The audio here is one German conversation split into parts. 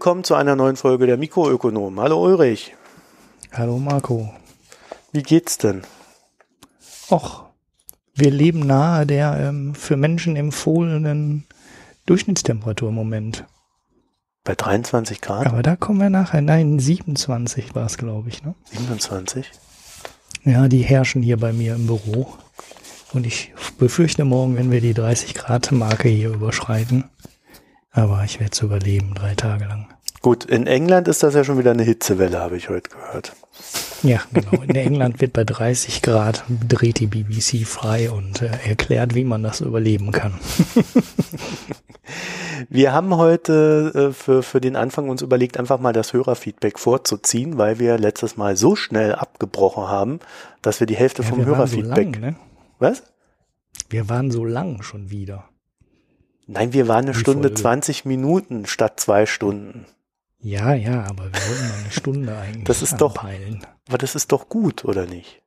Willkommen zu einer neuen Folge der Mikroökonom. Hallo Ulrich. Hallo Marco. Wie geht's denn? Och, wir leben nahe der ähm, für Menschen empfohlenen Durchschnittstemperatur im Moment. Bei 23 Grad? Aber da kommen wir nachher. Nein, 27 war es, glaube ich. Ne? 27? Ja, die herrschen hier bei mir im Büro. Und ich befürchte morgen, wenn wir die 30 Grad Marke hier überschreiten. Aber ich werde es überleben, drei Tage lang. Gut, in England ist das ja schon wieder eine Hitzewelle, habe ich heute gehört. Ja, genau. In England wird bei 30 Grad dreht die BBC frei und äh, erklärt, wie man das überleben kann. Wir haben heute äh, für, für den Anfang uns überlegt, einfach mal das Hörerfeedback vorzuziehen, weil wir letztes Mal so schnell abgebrochen haben, dass wir die Hälfte Ja, vom Hörerfeedback. So ne? Was? Wir waren so lang schon wieder. Nein, wir waren eine Die Stunde Folge. 20 Minuten statt zwei Stunden. Ja, ja, aber wir wollten mal eine Stunde eigentlich Das ist doch- anpeilen. Aber das ist doch gut, oder nicht?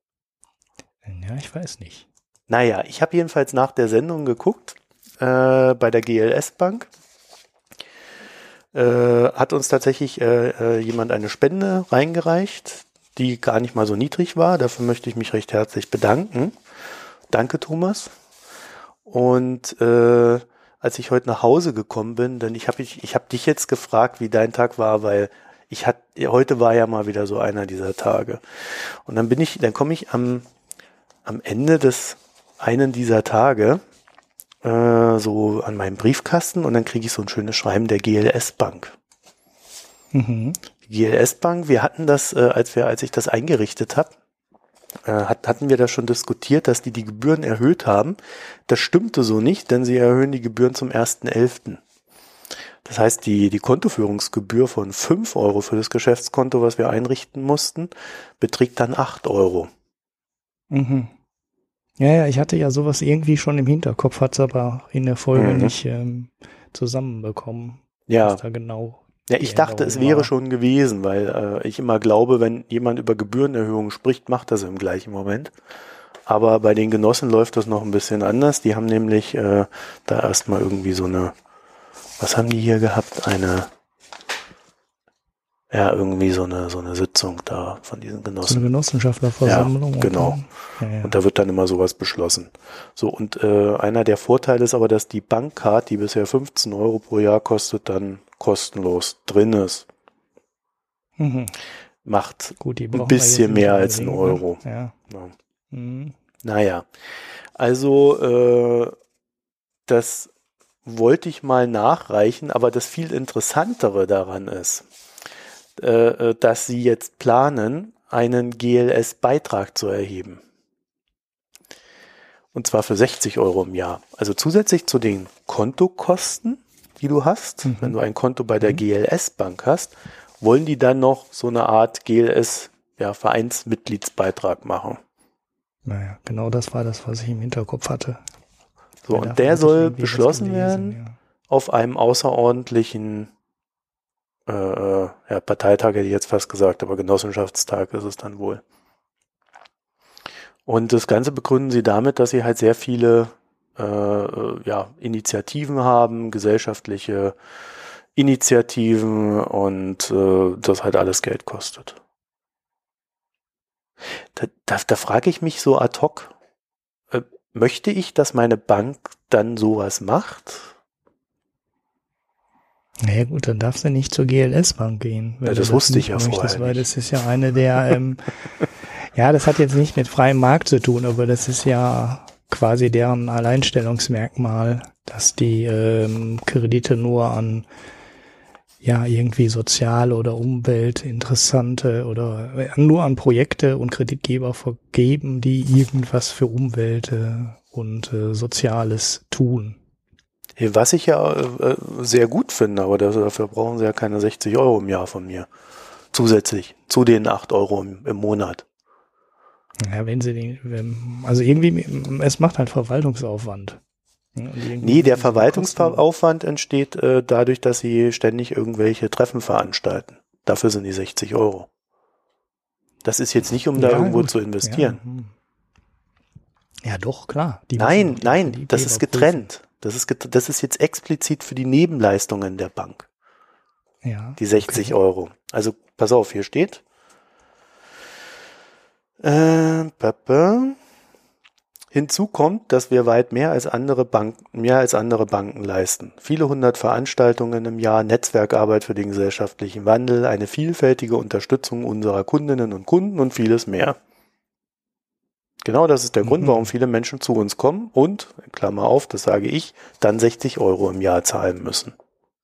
Ja, ich weiß nicht. Naja, ich habe jedenfalls nach der Sendung geguckt äh, bei der GLS Bank. Äh, hat uns tatsächlich äh, äh, jemand eine Spende reingereicht, die gar nicht mal so niedrig war. Dafür möchte ich mich recht herzlich bedanken. Danke, Thomas. Und äh, als ich heute nach Hause gekommen bin, denn ich habe ich, ich hab dich jetzt gefragt, wie dein Tag war, weil ich hat, heute war ja mal wieder so einer dieser Tage. Und dann bin ich, dann komme ich am am Ende des einen dieser Tage äh, so an meinem Briefkasten und dann kriege ich so ein schönes Schreiben der GLS Bank. Mhm. Die GLS Bank, wir hatten das, äh, als wir, als ich das eingerichtet habe, hat, hatten wir da schon diskutiert, dass die die Gebühren erhöht haben. Das stimmte so nicht, denn sie erhöhen die Gebühren zum 1.11. Das heißt, die, die Kontoführungsgebühr von 5 Euro für das Geschäftskonto, was wir einrichten mussten, beträgt dann 8 Euro. Mhm. Ja, ja, ich hatte ja sowas irgendwie schon im Hinterkopf, hat's aber in der Folge Mhm. nicht ähm, zusammenbekommen. Ja, Was da genau. Ja, ich dachte, es wäre schon gewesen, weil äh, ich immer glaube, wenn jemand über Gebührenerhöhungen spricht, macht das im gleichen Moment. Aber bei den Genossen läuft das noch ein bisschen anders. Die haben nämlich äh, da erstmal irgendwie so eine, was haben die hier gehabt? Eine, ja, irgendwie so eine, so eine Sitzung da von diesen So eine Genossen. Genossenschafterversammlung. Ja, genau. Ja, ja. Und da wird dann immer sowas beschlossen. So, und äh, einer der Vorteile ist aber, dass die Bankcard, die bisher 15 Euro pro Jahr kostet, dann kostenlos drin ist. Mhm. Macht Gut, Ein bisschen mehr als ein unbedingt, ne? Euro. Ja. Ja. Mhm. Naja, also äh, das wollte ich mal nachreichen, aber das viel Interessantere daran ist, äh, äh, dass Sie jetzt planen, einen GLS-Beitrag zu erheben. Und zwar für 60 Euro im Jahr. Also zusätzlich zu den Kontokosten, die du hast, Mhm. wenn du ein Konto bei der Mhm. GLS-Bank hast, wollen die dann noch so eine Art GLS-Vereinsmitgliedsbeitrag machen. Naja, genau das war das, was ich im Hinterkopf hatte. So, Ja, und der soll beschlossen gelesen, werden auf einem außerordentlichen äh, äh, ja, Parteitag hätte ich jetzt fast gesagt, aber Genossenschaftstag ist es dann wohl. Und das Ganze begründen sie damit, dass sie halt sehr viele äh, äh, ja, Initiativen haben, gesellschaftliche Initiativen und äh, das halt alles Geld kostet. Da, da, da frage ich mich so ad hoc, äh, möchte ich, dass meine Bank dann sowas macht? Naja gut, dann darfst du nicht zur GLS-Bank gehen. Ja, du das wusste ich nicht ja vorher möchtest, Weil nicht. das ist ja eine der, ähm, ja, das hat jetzt nicht mit freiem Markt zu tun, aber das ist ja quasi deren Alleinstellungsmerkmal, dass die ähm, Kredite nur an ja irgendwie soziale oder umweltinteressante oder äh, nur an Projekte und Kreditgeber vergeben, die irgendwas für Umwelt äh, und äh, Soziales tun. Was ich ja äh, sehr gut finde, aber dafür brauchen sie ja keine 60 Euro im Jahr von mir. Zusätzlich zu den 8 Euro im, im Monat. Ja, wenn sie den, wenn, also irgendwie, es macht halt Verwaltungsaufwand. Nee, der Verwaltungsaufwand entsteht äh, dadurch, dass sie ständig irgendwelche Treffen veranstalten. Dafür sind die 60 Euro. Das ist jetzt nicht, um da Ja, irgendwo gut. zu investieren. Ja, hm. ja, doch, klar. Die nein, nein, das ist getrennt. Das ist, get das ist jetzt explizit für die Nebenleistungen der Bank. Ja. Die 60 Euro. Also pass auf, hier steht. Äh, Papa. Hinzu kommt, dass wir weit mehr als andere Banken, mehr als andere Banken leisten. Viele hundert Veranstaltungen im Jahr, Netzwerkarbeit für den gesellschaftlichen Wandel, eine vielfältige Unterstützung unserer Kundinnen und Kunden und vieles mehr. Genau das ist der Grund, Mhm. warum viele Menschen zu uns kommen und, Klammer auf, das sage ich, dann 60 Euro im Jahr zahlen müssen.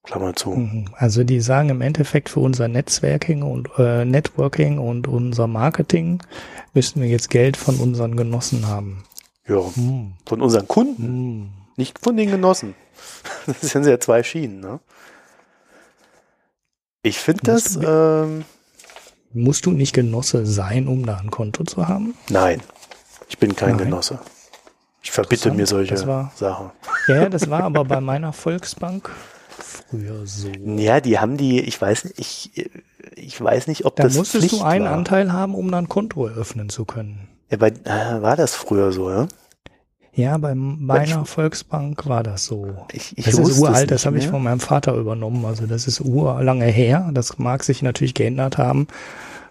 Klammer zu. Mhm. Also die sagen im Endeffekt für unser Netzwerking und äh, Networking und unser Marketing müssen wir jetzt Geld von unseren Genossen haben. Ja, Hm. von unseren Kunden, Hm. nicht von den Genossen. Das sind ja zwei Schienen, ne? Ich finde das, Musst ähm, Musst du nicht Genosse sein, um da ein Konto zu haben? nein, ich bin kein Nein. Genosse. Ich verbitte mir solche war- Sachen. Ja, das war aber bei meiner Volksbank früher so. Ja, die haben die, ich weiß nicht, ich, ich weiß nicht, ob Da das musstest Pflicht du einen war. Anteil haben, um dann ein Konto eröffnen zu können. Ja, bei, äh, war das früher so, ja? Ja, bei meiner Volksbank war das so. Ich, ich Das ist uralt, das nicht habe ich von meinem Vater übernommen. Also das ist urlange her. Das mag sich natürlich geändert haben.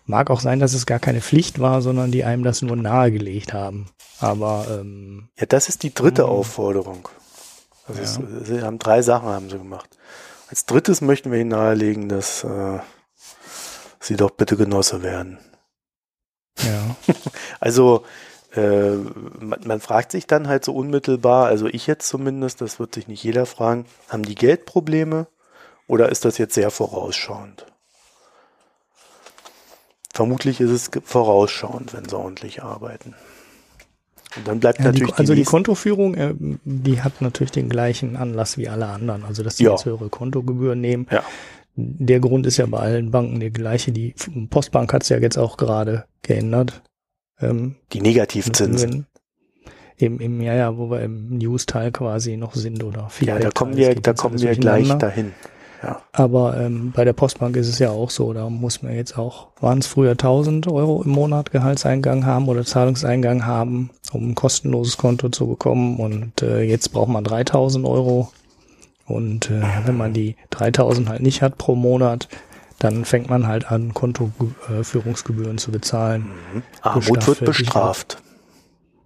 Mag auch sein, dass es gar keine Pflicht war, sondern die einem das nur nahegelegt haben. Aber ähm, Ja, das ist die dritte Mhm. Aufforderung. Also Ja. es, sie haben drei Sachen haben sie gemacht. Als drittes möchten wir ihnen nahelegen, dass äh, sie doch bitte Genosse werden. ja, Also äh, man, man fragt sich dann halt so unmittelbar, also ich jetzt zumindest, das wird sich nicht jeder fragen, haben die Geldprobleme oder ist das jetzt sehr vorausschauend? Vermutlich ist es vorausschauend, wenn sie ordentlich arbeiten. Und dann bleibt ja die, natürlich also die nächste- Kontoführung, äh, die hat natürlich den gleichen Anlass wie alle anderen. Also dass die Ja. jetzt höhere Kontogebühren nehmen. Ja. Der Grund ist ja bei allen Banken der gleiche. Die Postbank hat es ja jetzt auch gerade geändert. Ähm, die Negativzinsen. Im, im, ja, ja, wo wir im News-Teil quasi noch sind oder Ja, Feedback-Teil, da kommen wir, da kommen alles wir gleich dahin. Ja. Aber ähm, bei der Postbank ist es ja auch so, da muss man jetzt auch, waren es früher 1000 Euro im Monat Gehaltseingang haben oder Zahlungseingang haben, um ein kostenloses Konto zu bekommen und äh, jetzt braucht man 3000 Euro und äh, wenn man die 3000 halt nicht hat pro Monat, dann fängt man halt an, Kontoführungsgebühren zu bezahlen. Mhm. Armut wird bestraft.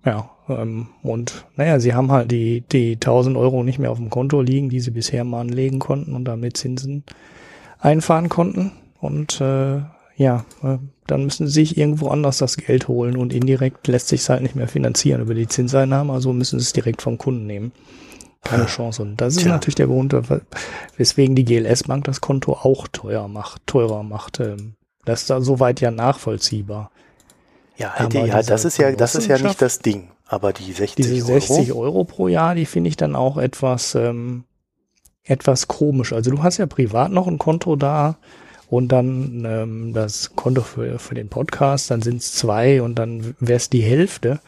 Ja, ähm, und naja, sie haben halt die, die 1000 Euro nicht mehr auf dem Konto liegen, die sie bisher mal anlegen konnten und damit Zinsen einfahren konnten. Und äh, ja, äh, dann müssen sie sich irgendwo anders das Geld holen und indirekt lässt sich halt nicht mehr finanzieren über die Zinseinnahmen, also müssen sie es direkt vom Kunden nehmen. Keine Chance. Und das ist Tja. natürlich der Grund, weswegen die GLS-Bank das Konto auch teuer macht, teurer macht. Ähm, Das ist da soweit ja nachvollziehbar. Ja, Aber ja, das ist ja, das ist ja nicht das Ding. Aber die 60 Diese Euro. 60 Euro pro Jahr, die finde ich dann auch etwas, ähm, etwas komisch. Also du hast ja privat noch ein Konto da und dann ähm, das Konto für, für den Podcast, dann sind es zwei und dann wäre es die Hälfte.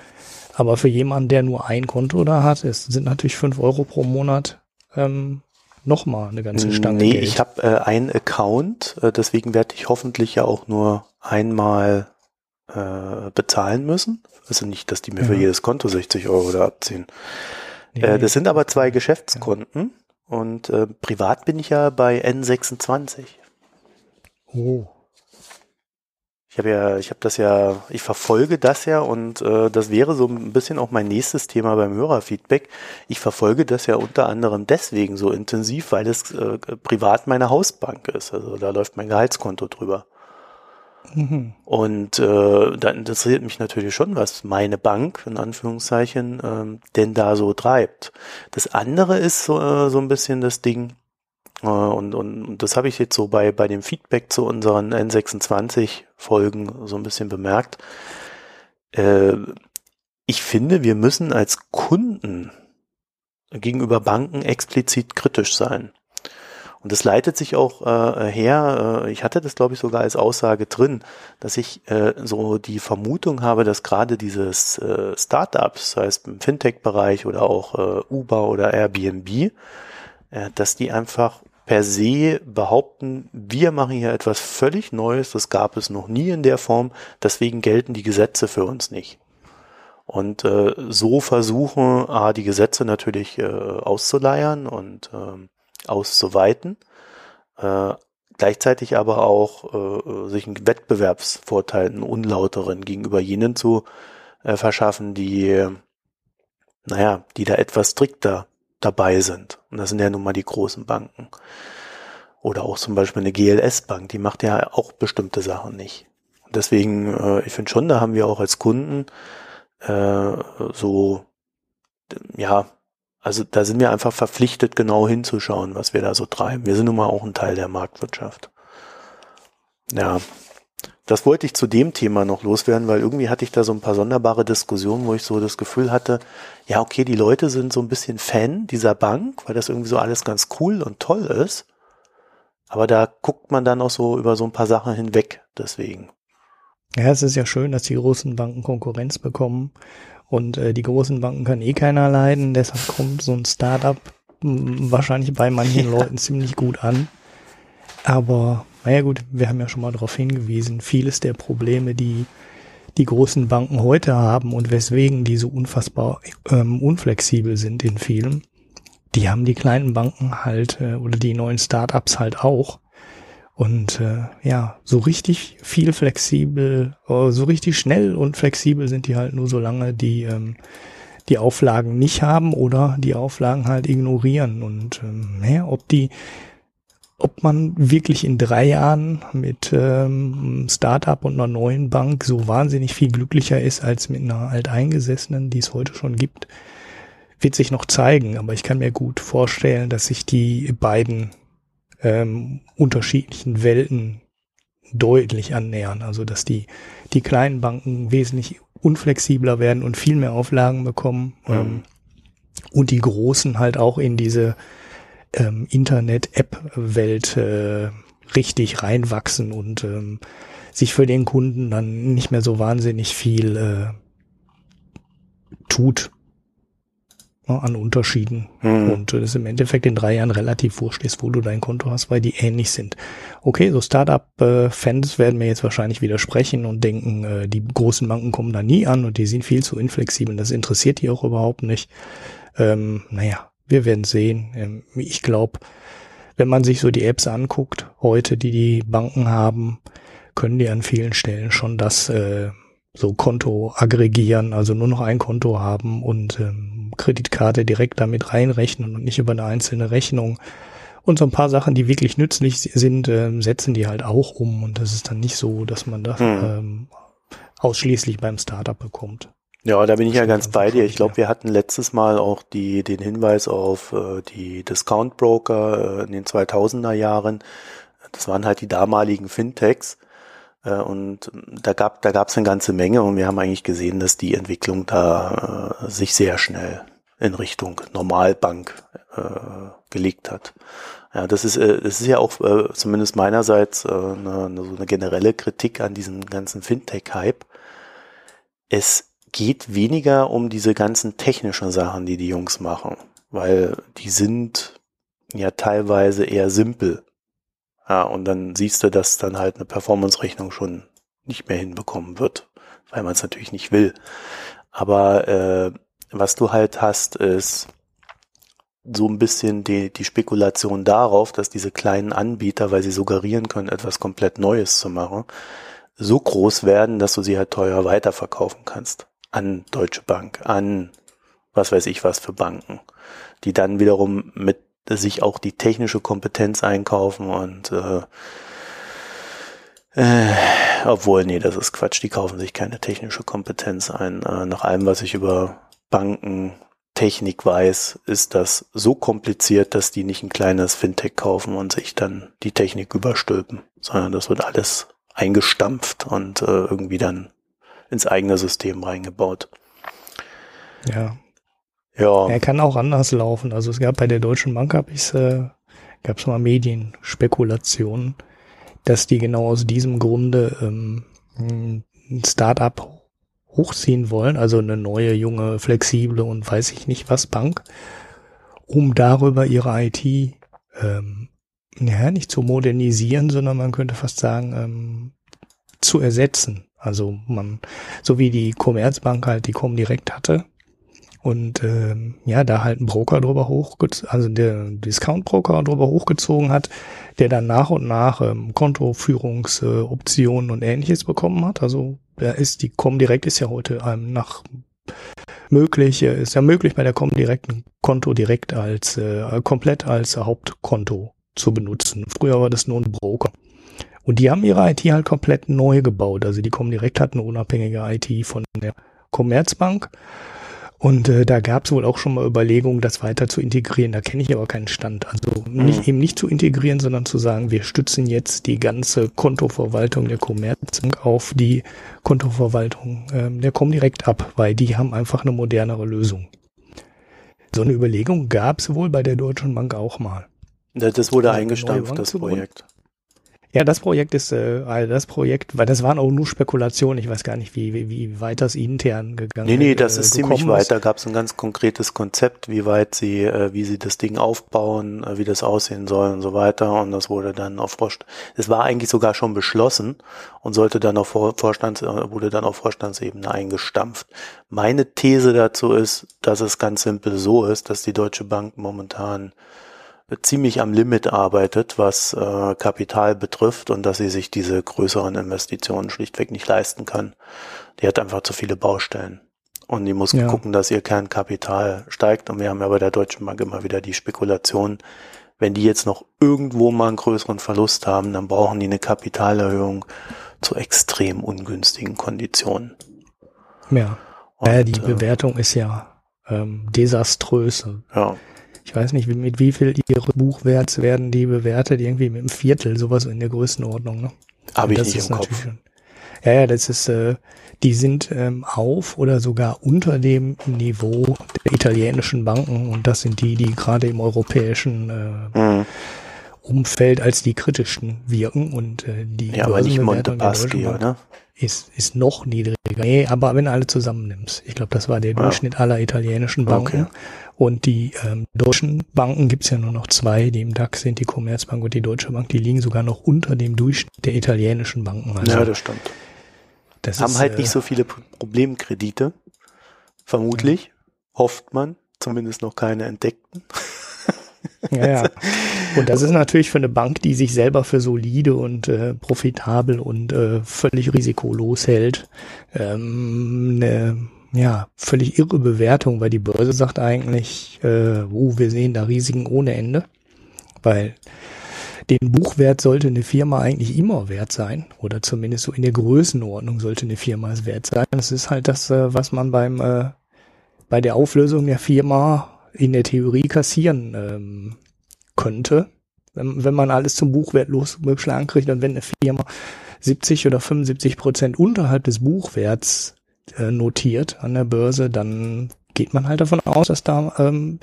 Aber für jemanden, der nur ein Konto da hat, es sind natürlich fünf Euro pro Monat ähm, nochmal eine ganze Stange Nee, Geld. ich habe äh, einen Account, äh, deswegen werde ich hoffentlich ja auch nur einmal äh, bezahlen müssen. Also nicht, dass die mir für Ja. jedes Konto 60 Euro da abziehen. Nee, Äh, das sind aber zwei Geschäftskonten und äh, privat bin ich ja bei N26. oh. Ich habe ja, ich habe das ja, ich verfolge das ja und äh, das wäre so ein bisschen auch mein nächstes Thema beim Hörerfeedback. Ich verfolge das ja unter anderem deswegen so intensiv, weil es äh, privat meine Hausbank ist. Also da läuft mein Gehaltskonto drüber. Mhm. Und äh, da interessiert mich natürlich schon, was meine Bank, in Anführungszeichen, ähm, denn da so treibt. Das andere ist so, äh, so ein bisschen das Ding, äh, und, und, und das habe ich jetzt so bei, bei dem Feedback zu unseren N26-Folgen so ein bisschen bemerkt. Äh, ich finde, wir müssen als Kunden gegenüber Banken explizit kritisch sein. Und das leitet sich auch äh, her, äh, ich hatte das glaube ich sogar als Aussage drin, dass ich äh, so die Vermutung habe, dass gerade dieses äh, Startups, sei es im Fintech-Bereich oder auch äh, Uber oder Airbnb, äh, dass die einfach per se behaupten, wir machen hier etwas völlig Neues, das gab es noch nie in der Form, deswegen gelten die Gesetze für uns nicht. Und äh, so versuchen, A, die Gesetze natürlich äh, auszuleiern und ähm, auszuweiten. Äh, gleichzeitig aber auch äh, sich einen Wettbewerbsvorteil, einen unlauteren gegenüber jenen zu äh, verschaffen, die, naja, die da etwas strikter dabei sind. Und das sind ja nun mal die großen Banken. Oder auch zum Beispiel eine GLS-Bank, die macht ja auch bestimmte Sachen nicht. Deswegen, äh, ich finde schon, da haben wir auch als Kunden äh, so, ja, also da sind wir einfach verpflichtet, genau hinzuschauen, was wir da so treiben. Wir sind nun mal auch ein Teil der Marktwirtschaft. Ja, das wollte ich zu dem Thema noch loswerden, weil irgendwie hatte ich da so ein paar sonderbare Diskussionen, wo ich so das Gefühl hatte, ja, okay, die Leute sind so ein bisschen Fan dieser Bank, weil das irgendwie so alles ganz cool und toll ist. Aber da guckt man dann auch so über so ein paar Sachen hinweg, deswegen. Ja, es ist ja schön, dass die großen Banken Konkurrenz bekommen und äh, die großen Banken kann eh keiner leiden, deshalb kommt so ein Startup wahrscheinlich bei manchen ja. Leuten ziemlich gut an. Aber naja gut, wir haben ja schon mal darauf hingewiesen, vieles der Probleme, die die großen Banken heute haben und weswegen die so unfassbar ähm, unflexibel sind in vielen, die haben die kleinen Banken halt äh, oder die neuen Startups halt auch. Und äh, ja, so richtig viel flexibel, äh, so richtig schnell und flexibel sind die halt nur so lange die ähm, die Auflagen nicht haben oder die Auflagen halt ignorieren. Und ähm, ja, ob die, ob man wirklich in drei Jahren mit ähm, Startup und einer neuen Bank so wahnsinnig viel glücklicher ist als mit einer alteingesessenen, die es heute schon gibt, wird sich noch zeigen. Aber ich kann mir gut vorstellen, dass sich die beiden ähm, unterschiedlichen Welten deutlich annähern. Also dass die, die kleinen Banken wesentlich unflexibler werden und viel mehr Auflagen bekommen mhm. ähm, und die großen halt auch in diese ähm, Internet-App-Welt äh, richtig reinwachsen und ähm, sich für den Kunden dann nicht mehr so wahnsinnig viel äh, tut an Unterschieden. Mhm. Und äh, das im Endeffekt in drei Jahren relativ wurscht ist, wo du dein Konto hast, weil die ähnlich sind. Okay, so Startup-Fans werden mir jetzt wahrscheinlich widersprechen und denken, äh, die großen Banken kommen da nie an und die sind viel zu inflexibel. Das interessiert die auch überhaupt nicht. Ähm, naja, wir werden sehen. Ähm, ich glaube, wenn man sich so die Apps anguckt, heute, die die Banken haben, können die an vielen Stellen schon das äh, so Konto aggregieren, also nur noch ein Konto haben und ähm, Kreditkarte direkt damit reinrechnen und nicht über eine einzelne Rechnung. Und so ein paar Sachen, die wirklich nützlich sind, ähm, setzen die halt auch um. Und das ist dann nicht so, dass man das hm. ähm, ausschließlich beim Startup bekommt. Ja, da bin ich ja ganz bei dir. Ich glaube, wir hatten letztes Mal auch die, den Hinweis auf äh, die Discount Broker äh, in den 2000er Jahren. Das waren halt die damaligen Fintechs, und da gab da gab's eine ganze Menge und wir haben eigentlich gesehen, dass die Entwicklung da äh, sich sehr schnell in Richtung Normalbank äh, gelegt hat. Ja, das ist äh, das ist ja auch äh, zumindest meinerseits äh, eine, eine, so eine generelle Kritik an diesem ganzen Fintech-Hype. Es geht weniger um diese ganzen technischen Sachen, die die Jungs machen, weil die sind ja teilweise eher simpel. Ja, und dann siehst du, dass dann halt eine Performance-Rechnung schon nicht mehr hinbekommen wird, weil man es natürlich nicht will. Aber äh, was du halt hast, ist so ein bisschen die, die Spekulation darauf, dass diese kleinen Anbieter, weil sie suggerieren können, etwas komplett Neues zu machen, so groß werden, dass du sie halt teuer weiterverkaufen kannst. An Deutsche Bank, an was weiß ich was für Banken, die dann wiederum mit sich auch die technische Kompetenz einkaufen und äh, äh, obwohl, nee, das ist Quatsch, die kaufen sich keine technische Kompetenz ein. Äh, nach allem, was ich über Banken, Technik weiß, ist das so kompliziert, dass die nicht ein kleines Fintech kaufen und sich dann die Technik überstülpen, sondern das wird alles eingestampft und äh, irgendwie dann ins eigene System reingebaut. Ja, ja. Er kann auch anders laufen. Also es gab bei der Deutschen Bank gab es äh, gab es mal Medienspekulationen, dass die genau aus diesem Grunde ähm, ein Startup hochziehen wollen, also eine neue, junge, flexible und weiß ich nicht was Bank, um darüber ihre IT ähm, ja, nicht zu modernisieren, sondern man könnte fast sagen, ähm, zu ersetzen. Also man, so wie die Commerzbank halt die Comdirect hatte, Und ähm, ja, da halt ein Broker drüber hochgezogen, also der Discount-Broker drüber hochgezogen hat, der dann nach und nach ähm, Kontoführungsoptionen äh, und ähnliches bekommen hat. Also da ist die Comdirect ist ja heute ähm, nach möglich, äh, ist ja möglich bei der Comdirect ein Konto direkt als äh, komplett als Hauptkonto zu benutzen. Früher war das nur ein Broker. Und die haben ihre IT halt komplett neu gebaut. Also die Comdirect hat eine unabhängige IT von der Commerzbank und äh, da gab es wohl auch schon mal Überlegungen, das weiter zu integrieren. Da kenne ich aber keinen Stand. Also nicht mhm. eben nicht zu integrieren, sondern zu sagen, wir stützen jetzt die ganze Kontoverwaltung der Commerzbank auf die Kontoverwaltung ähm, der Comdirect ab, weil die haben einfach eine modernere Lösung. So eine Überlegung gab es wohl bei der Deutschen Bank auch mal. Das wurde eingestampft, das Projekt. Ja, das Projekt ist, äh, das Projekt, weil das waren auch nur Spekulationen. Ich weiß gar nicht, wie, wie, wie weit das intern gegangen ist. Nee, nee, das äh, ist ziemlich weit. Da gab es ein ganz konkretes Konzept, wie weit sie, äh, wie sie das Ding aufbauen, äh, wie das aussehen soll und so weiter. Und das wurde dann auf Vorstand, es war eigentlich sogar schon beschlossen und sollte dann auf Vorstands, äh, wurde dann auf Vorstandsebene eingestampft. Meine These dazu ist, dass es ganz simpel so ist, dass die Deutsche Bank momentan ziemlich am Limit arbeitet, was äh, Kapital betrifft und dass sie sich diese größeren Investitionen schlichtweg nicht leisten kann. Die hat einfach zu viele Baustellen. Und die muss ja. gucken, dass ihr Kernkapital steigt. Und wir haben ja bei der Deutschen Bank immer wieder die Spekulation, wenn die jetzt noch irgendwo mal einen größeren Verlust haben, dann brauchen die eine Kapitalerhöhung zu extrem ungünstigen Konditionen. Ja. Und, ja die äh, Bewertung ist ja ähm, desaströs. Ja ich weiß nicht, mit wie viel ihre Buchwerts werden die bewertet, irgendwie mit einem Viertel, sowas in der Größenordnung. Ne? Habe ich nicht im Kopf. Schon, ja, ja, das ist, äh, die sind ähm, auf oder sogar unter dem Niveau der italienischen Banken und das sind die, die gerade im europäischen äh, mhm. Umfeld als die kritischen wirken und äh, die ja, aber nicht Montepaschi, oder? Ist, ist noch niedriger. Nee, aber wenn alle zusammennimmst. Ich glaube, das war der ja. Durchschnitt aller italienischen Banken. Okay. Und die ähm, deutschen Banken gibt's ja nur noch zwei, die im DAX sind, die Commerzbank und die Deutsche Bank, die liegen sogar noch unter dem Durchschnitt der italienischen Banken. Also, ja, das stimmt. Das haben ist, halt äh, nicht so viele Problemkredite, vermutlich, ja. hofft man, zumindest noch keine entdeckten. Ja, ja. Und das ist natürlich für eine Bank, die sich selber für solide und äh, profitabel und äh, völlig risikolos hält, ähm, eine ja, völlig irre Bewertung, weil die Börse sagt eigentlich, äh, uh, wir sehen da Risiken ohne Ende, weil den Buchwert sollte eine Firma eigentlich immer wert sein oder zumindest so in der Größenordnung sollte eine Firma es wert sein. Das ist halt das, äh, was man beim äh, bei der Auflösung der Firma in der Theorie kassieren ähm, könnte, wenn, wenn man alles zum Buchwert losgeschlagen kriegt und wenn eine Firma 70 oder 75 Prozent unterhalb des Buchwerts äh, notiert an der Börse, dann geht man halt davon aus, dass da ähm,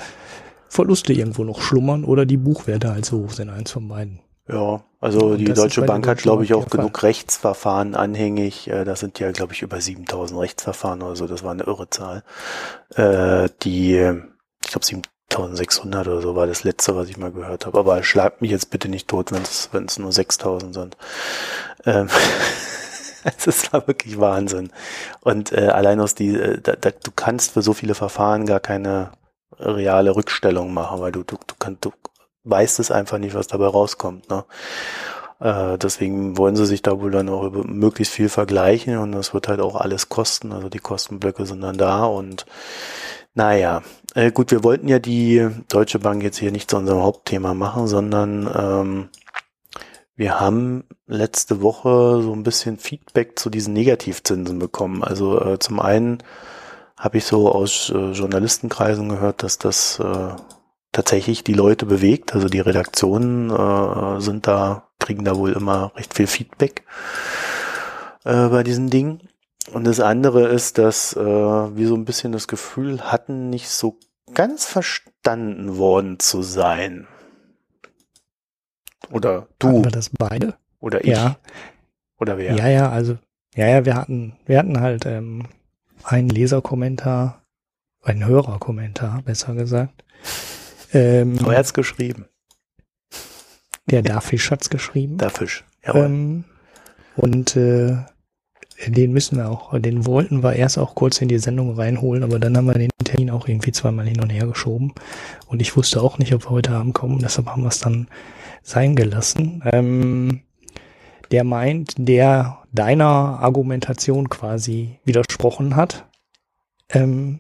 Verluste irgendwo noch schlummern oder die Buchwerte halt so hoch sind, eins von beiden. Ja, also die Deutsche Bank hat, glaube ich, auch genug Fall. Rechtsverfahren anhängig. Äh, das sind ja, glaube ich, über 7000 Rechtsverfahren oder so. Das war eine irre Zahl. Äh, die, glaube, 7600 oder so war das letzte, was ich mal gehört habe. Aber schlagt mich jetzt bitte nicht tot, wenn es nur 6000 sind. Ähm es war wirklich Wahnsinn. Und äh, allein aus die, äh, da, da, du kannst für so viele Verfahren gar keine reale Rückstellung machen, weil du, du, du, kannst, du weißt es einfach nicht, was dabei rauskommt. Ne? Äh, deswegen wollen sie sich da wohl dann auch über möglichst viel vergleichen und das wird halt auch alles kosten. Also die Kostenblöcke sind dann da und naja, äh, gut, wir wollten ja die Deutsche Bank jetzt hier nicht zu unserem Hauptthema machen, sondern ähm, wir haben letzte Woche so ein bisschen Feedback zu diesen Negativzinsen bekommen. Also äh, zum einen habe ich so aus äh, Journalistenkreisen gehört, dass das äh, tatsächlich die Leute bewegt. Also die Redaktionen äh, sind da, kriegen da wohl immer recht viel Feedback äh, bei diesen Dingen. Und das andere ist, dass äh, wir so ein bisschen das Gefühl hatten, nicht so ganz verstanden worden zu sein. Oder du. Hatten wir das beide? Oder ich? Ja. Oder wer? Ja, ja, also, ja, ja, wir hatten, wir hatten halt ähm, einen Leserkommentar, einen Hörerkommentar, besser gesagt. Ähm, oh, er hat's geschrieben. Der Dafisch hat's geschrieben. Dafisch, ja. Ähm, und äh, den müssen wir auch, den wollten wir erst auch kurz in die Sendung reinholen, aber dann haben wir den Termin auch irgendwie zweimal hin und her geschoben. Und ich wusste auch nicht, ob wir heute Abend kommen. Deshalb haben wir es dann sein gelassen. Ähm, der meint, der deiner Argumentation quasi widersprochen hat. Ähm,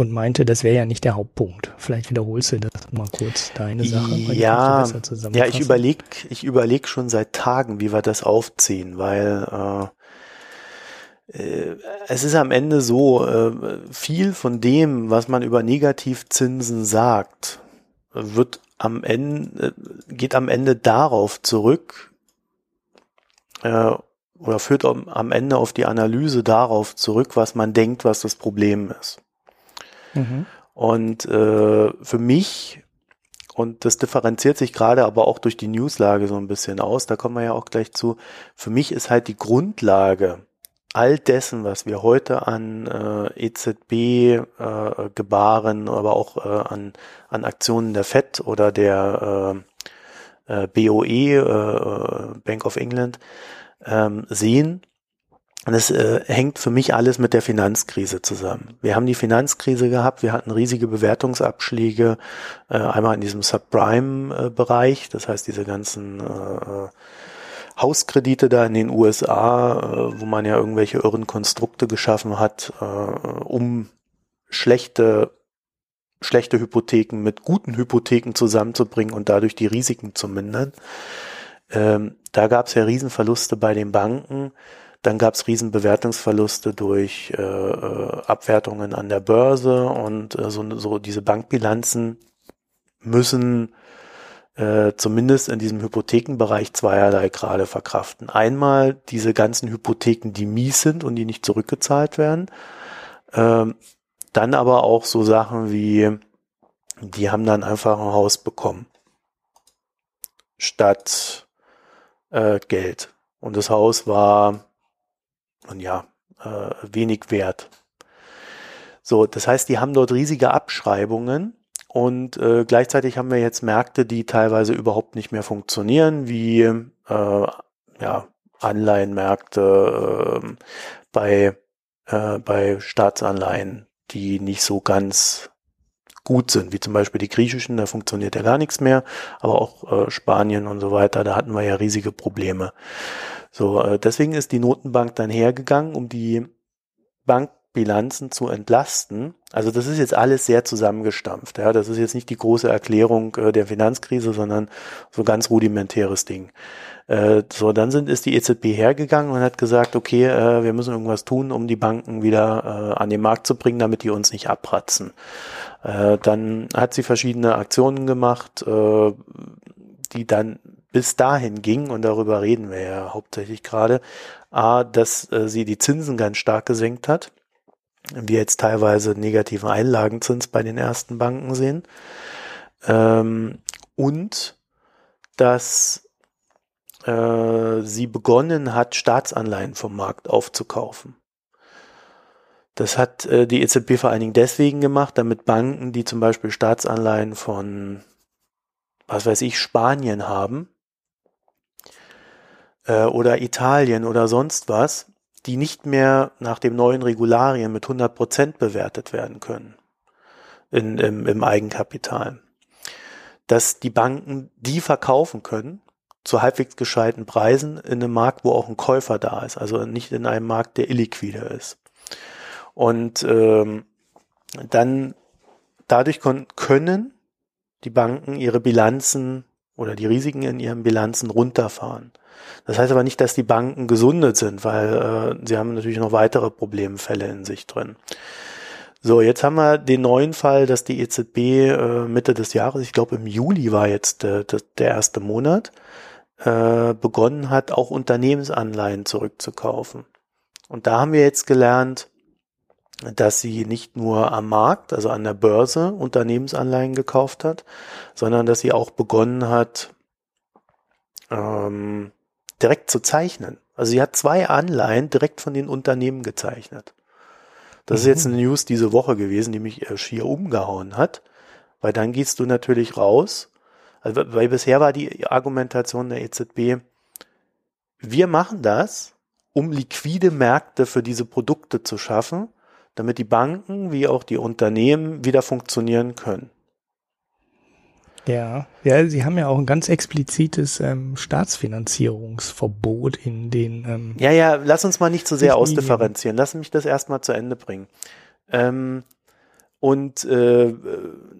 und meinte, das wäre ja nicht der Hauptpunkt. Vielleicht wiederholst du das mal kurz, deine Sache. Ja, ja, ich überlege ich überleg schon seit Tagen, wie wir das aufziehen, weil äh, es ist am Ende so, äh, viel von dem, was man über Negativzinsen sagt, wird am Ende, äh, geht am Ende darauf zurück, äh, oder führt am Ende auf die Analyse darauf zurück, was man denkt, was das Problem ist. Mhm. Und äh, für mich, und das differenziert sich gerade aber auch durch die Newslage so ein bisschen aus, da kommen wir ja auch gleich zu, für mich ist halt die Grundlage all dessen, was wir heute an äh, EZB-Gebaren, äh, aber auch äh, an, an Aktionen der FED oder der äh, äh, BOE, äh, Bank of England, ähm, sehen, das äh, hängt für mich alles mit der Finanzkrise zusammen. Wir haben die Finanzkrise gehabt, wir hatten riesige Bewertungsabschläge, äh, einmal in diesem Subprime-Bereich, das heißt diese ganzen äh, Hauskredite da in den USA, äh, wo man ja irgendwelche irren Konstrukte geschaffen hat, äh, um schlechte schlechte Hypotheken mit guten Hypotheken zusammenzubringen und dadurch die Risiken zu mindern. Ähm, da gab es ja Riesenverluste bei den Banken. Dann gab es Riesenbewertungsverluste durch äh, äh, Abwertungen an der Börse und äh, so, so diese Bankbilanzen müssen äh, zumindest in diesem Hypothekenbereich zweierlei gerade verkraften. Einmal diese ganzen Hypotheken, die mies sind und die nicht zurückgezahlt werden. Ähm, dann aber auch so Sachen wie, die haben dann einfach ein Haus bekommen. Statt äh, Geld. Und das Haus war und ja, äh, wenig wert. So, das heißt, die haben dort riesige Abschreibungen und äh, gleichzeitig haben wir jetzt Märkte, die teilweise überhaupt nicht mehr funktionieren, wie äh, ja, Anleihenmärkte äh, bei, äh, bei Staatsanleihen, die nicht so ganz gut sind, wie zum Beispiel die griechischen, da funktioniert ja gar nichts mehr, aber auch äh, Spanien und so weiter, da hatten wir ja riesige Probleme. So, äh, deswegen ist die Notenbank dann hergegangen, um die Bankbilanzen zu entlasten. Also das ist jetzt alles sehr zusammengestampft. Ja, das ist jetzt nicht die große Erklärung äh, der Finanzkrise, sondern so ganz rudimentäres Ding. Äh, so, dann sind ist die EZB hergegangen und hat gesagt, okay, äh, wir müssen irgendwas tun, um die Banken wieder äh, an den Markt zu bringen, damit die uns nicht abpratzen. Äh, dann hat sie verschiedene Aktionen gemacht, äh, die dann bis dahin ging, und darüber reden wir ja hauptsächlich gerade, A, dass äh, sie die Zinsen ganz stark gesenkt hat. Wir jetzt teilweise negativen Einlagenzins bei den ersten Banken sehen. Ähm, und dass äh, sie begonnen hat, Staatsanleihen vom Markt aufzukaufen. Das hat äh, die EZB vor allen Dingen deswegen gemacht, damit Banken, die zum Beispiel Staatsanleihen von, was weiß ich, Spanien haben, äh, oder Italien oder sonst was, die nicht mehr nach dem neuen Regularien mit 100 Prozent bewertet werden können in, im, im Eigenkapital. Dass die Banken die verkaufen können zu halbwegs gescheiten Preisen in einem Markt, wo auch ein Käufer da ist, also nicht in einem Markt, der illiquide ist. Und ähm, dann dadurch können die Banken ihre Bilanzen oder die Risiken in ihren Bilanzen runterfahren. Das heißt aber nicht, dass die Banken gesundet sind, weil äh, sie haben natürlich noch weitere Problemfälle in sich drin. So, jetzt haben wir den neuen Fall, dass die EZB äh, Mitte des Jahres, ich glaube im Juli war jetzt äh, der erste Monat, äh, begonnen hat, auch Unternehmensanleihen zurückzukaufen. Und da haben wir jetzt gelernt, dass sie nicht nur am Markt, also an der Börse Unternehmensanleihen gekauft hat, sondern dass sie auch begonnen hat, ähm, direkt zu zeichnen. Also sie hat zwei Anleihen direkt von den Unternehmen gezeichnet. Das mhm. ist jetzt eine News diese Woche gewesen, die mich äh, schier umgehauen hat, weil dann gehst du natürlich raus. Also, weil bisher war die Argumentation der EZB, wir machen das, um liquide Märkte für diese Produkte zu schaffen, damit die Banken wie auch die Unternehmen wieder funktionieren können. Ja, ja, Sie haben ja auch ein ganz explizites ähm, Staatsfinanzierungsverbot in den. Ähm, ja, ja, lass uns mal nicht zu so sehr ausdifferenzieren. Lass mich das erstmal zu Ende bringen. Ähm, und äh,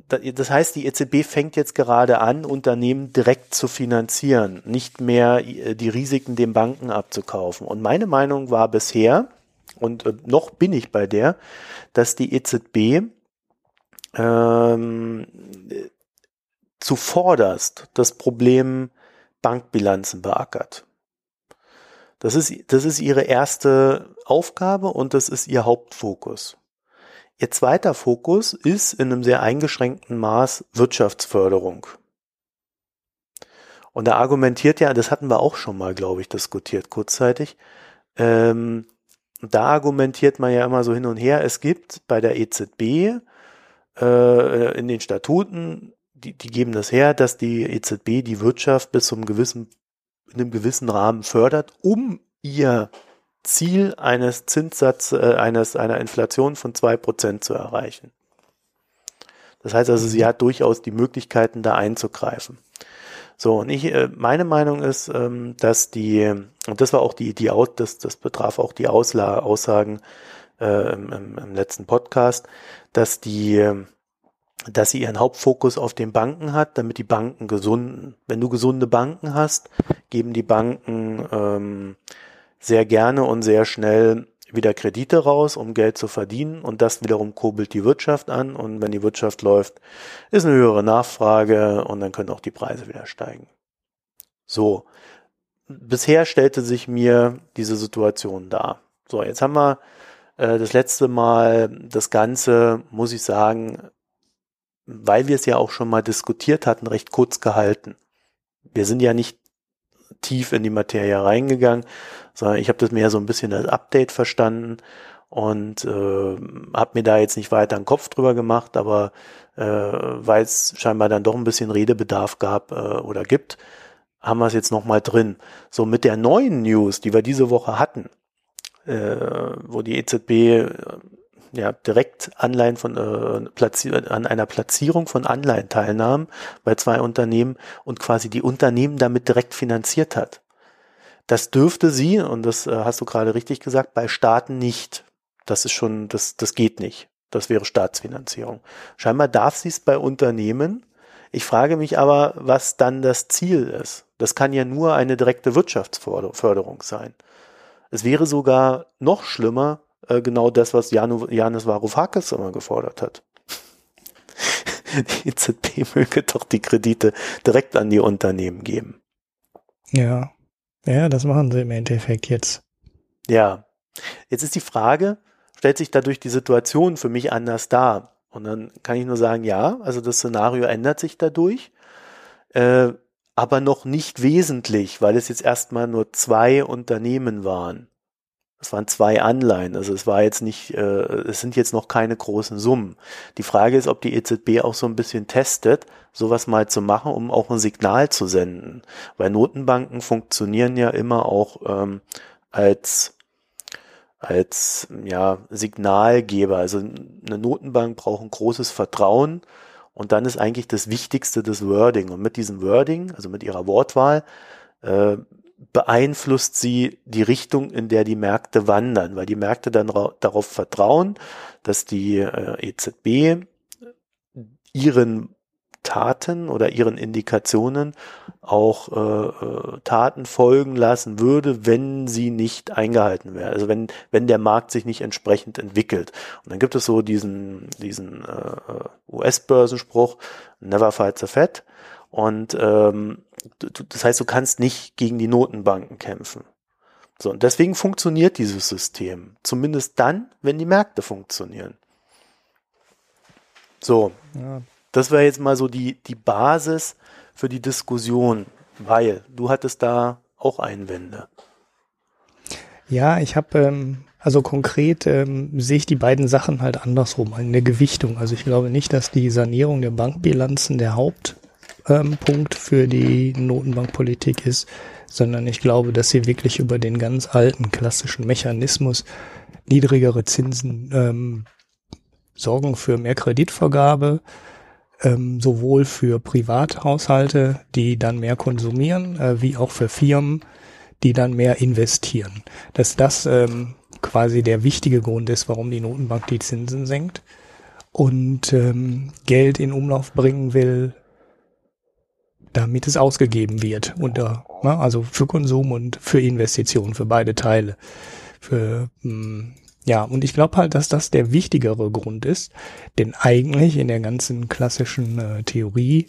das heißt, die EZB fängt jetzt gerade an, Unternehmen direkt zu finanzieren, nicht mehr äh, die Risiken den Banken abzukaufen. Und meine Meinung war bisher, und äh, noch bin ich bei der, dass die EZB ähm, zuvorderst das Problem Bankbilanzen beackert. Das ist, das ist ihre erste Aufgabe und das ist ihr Hauptfokus. Ihr zweiter Fokus ist in einem sehr eingeschränkten Maß Wirtschaftsförderung. Und da argumentiert ja, das hatten wir auch schon mal, glaube ich, diskutiert kurzzeitig. Ähm, da argumentiert man ja immer so hin und her. Es gibt bei der EZB äh, in den Statuten, die, die geben das her, dass die EZB die Wirtschaft bis zum gewissen, in einem gewissen Rahmen fördert, um ihr Ziel eines Zinssatz, äh, eines, einer Inflation von zwei Prozent zu erreichen. Das heißt also, sie hat durchaus die Möglichkeiten, da einzugreifen. So, und ich, äh, meine Meinung ist, ähm, dass die, und das war auch die, die das, das betraf auch die Ausla Aussagen äh, im, im letzten Podcast, dass die, dass sie ihren Hauptfokus auf den Banken hat, damit die Banken gesunden. Wenn du gesunde Banken hast, geben die Banken ähm, sehr gerne und sehr schnell wieder Kredite raus, um Geld zu verdienen und das wiederum kurbelt die Wirtschaft an und wenn die Wirtschaft läuft, ist eine höhere Nachfrage und dann können auch die Preise wieder steigen. So, bisher stellte sich mir diese Situation dar. So, jetzt haben wir äh, das letzte Mal das Ganze, muss ich sagen, weil wir es ja auch schon mal diskutiert hatten, recht kurz gehalten. Wir sind ja nicht tief in die Materie reingegangen, sondern ich habe das mehr so ein bisschen als Update verstanden und äh, habe mir da jetzt nicht weiter einen Kopf drüber gemacht, aber äh, weil es scheinbar dann doch ein bisschen Redebedarf gab äh, oder gibt, haben wir es jetzt nochmal drin. So mit der neuen News, die wir diese Woche hatten, äh, wo die EZB äh, ja, direkt Anleihen von äh, an einer Platzierung von Anleihen teilnahm bei zwei Unternehmen und quasi die Unternehmen damit direkt finanziert hat. Das dürfte sie, und das äh, hast du gerade richtig gesagt, bei Staaten nicht. Das ist schon, das, das geht nicht. Das wäre Staatsfinanzierung. Scheinbar darf sie es bei Unternehmen. Ich frage mich aber, was dann das Ziel ist. Das kann ja nur eine direkte Wirtschaftsförderung sein. Es wäre sogar noch schlimmer, äh, genau das, was Janu, Janis Varoufakis immer gefordert hat. die EZB möge doch die Kredite direkt an die Unternehmen geben. Ja, ja, das machen sie im Endeffekt jetzt. Ja, jetzt ist die Frage, stellt sich dadurch die Situation für mich anders dar? Und dann kann ich nur sagen, ja, also das Szenario ändert sich dadurch, äh, aber noch nicht wesentlich, weil es jetzt erstmal nur zwei Unternehmen waren. Es waren zwei Anleihen, also es war jetzt nicht, äh, es sind jetzt noch keine großen Summen. Die Frage ist, ob die EZB auch so ein bisschen testet, sowas mal zu machen, um auch ein Signal zu senden. Weil Notenbanken funktionieren ja immer auch ähm, als als ja Signalgeber. Also eine Notenbank braucht ein großes Vertrauen und dann ist eigentlich das Wichtigste das Wording. Und mit diesem Wording, also mit ihrer Wortwahl, äh, beeinflusst sie die Richtung, in der die Märkte wandern, weil die Märkte dann darauf vertrauen, dass die äh, EZB ihren Taten oder ihren Indikationen auch äh, äh, Taten folgen lassen würde, wenn sie nicht eingehalten wäre. Also wenn, wenn der Markt sich nicht entsprechend entwickelt. Und dann gibt es so diesen, diesen äh, US-Börsenspruch, never fight the Fed. Und ähm, das heißt, du kannst nicht gegen die Notenbanken kämpfen. So, und deswegen funktioniert dieses System. Zumindest dann, wenn die Märkte funktionieren. So, ja. das wäre jetzt mal so die, die Basis für die Diskussion, weil du hattest da auch Einwände. Ja, ich habe, ähm, also konkret ähm, sehe ich die beiden Sachen halt andersrum, in der Gewichtung. Also ich glaube nicht, dass die Sanierung der Bankbilanzen der Haupt Punkt für die Notenbankpolitik ist, sondern ich glaube, dass sie wirklich über den ganz alten klassischen Mechanismus niedrigere Zinsen ähm, sorgen für mehr Kreditvergabe, ähm, sowohl für Privathaushalte, die dann mehr konsumieren, äh, wie auch für Firmen, die dann mehr investieren. Dass das ähm, quasi der wichtige Grund ist, warum die Notenbank die Zinsen senkt und ähm, Geld in Umlauf bringen will, damit es ausgegeben wird. Und, äh, na, also für Konsum und für Investitionen, für beide Teile. Für, mh, hm, ja, und ich glaube halt, dass das der wichtigere Grund ist, denn eigentlich in der ganzen klassischen äh, Theorie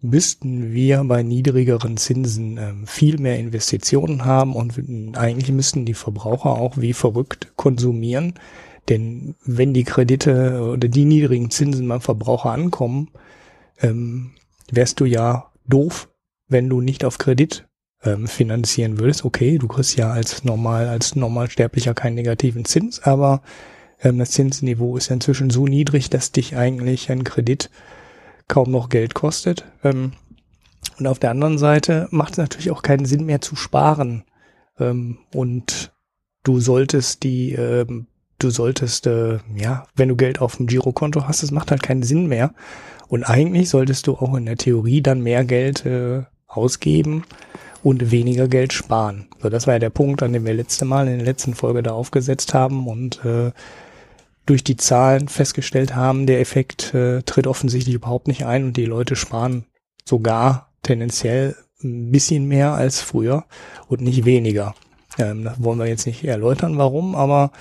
müssten wir bei niedrigeren Zinsen äh, viel mehr Investitionen haben und eigentlich müssten die Verbraucher auch wie verrückt konsumieren, denn wenn die Kredite oder die niedrigen Zinsen beim Verbraucher ankommen, ähm, wärst du ja doof, wenn du nicht auf Kredit ähm, finanzieren würdest. Okay, du kriegst ja als normal, als Normalsterblicher keinen negativen Zins, aber ähm, das Zinsniveau ist inzwischen so niedrig, dass dich eigentlich ein Kredit kaum noch Geld kostet. Ähm, und auf der anderen Seite macht es natürlich auch keinen Sinn mehr zu sparen. Ähm, und du solltest die, ähm, du solltest, äh, ja, wenn du Geld auf dem Girokonto hast, das macht halt keinen Sinn mehr. Und eigentlich solltest du auch in der Theorie dann mehr Geld äh, ausgeben und weniger Geld sparen. So, das war ja der Punkt, an dem wir letzte Mal in der letzten Folge da aufgesetzt haben und äh, durch die Zahlen festgestellt haben, der Effekt äh, tritt offensichtlich überhaupt nicht ein und die Leute sparen sogar tendenziell ein bisschen mehr als früher und nicht weniger. Ähm, das wollen wir jetzt nicht erläutern, warum, aber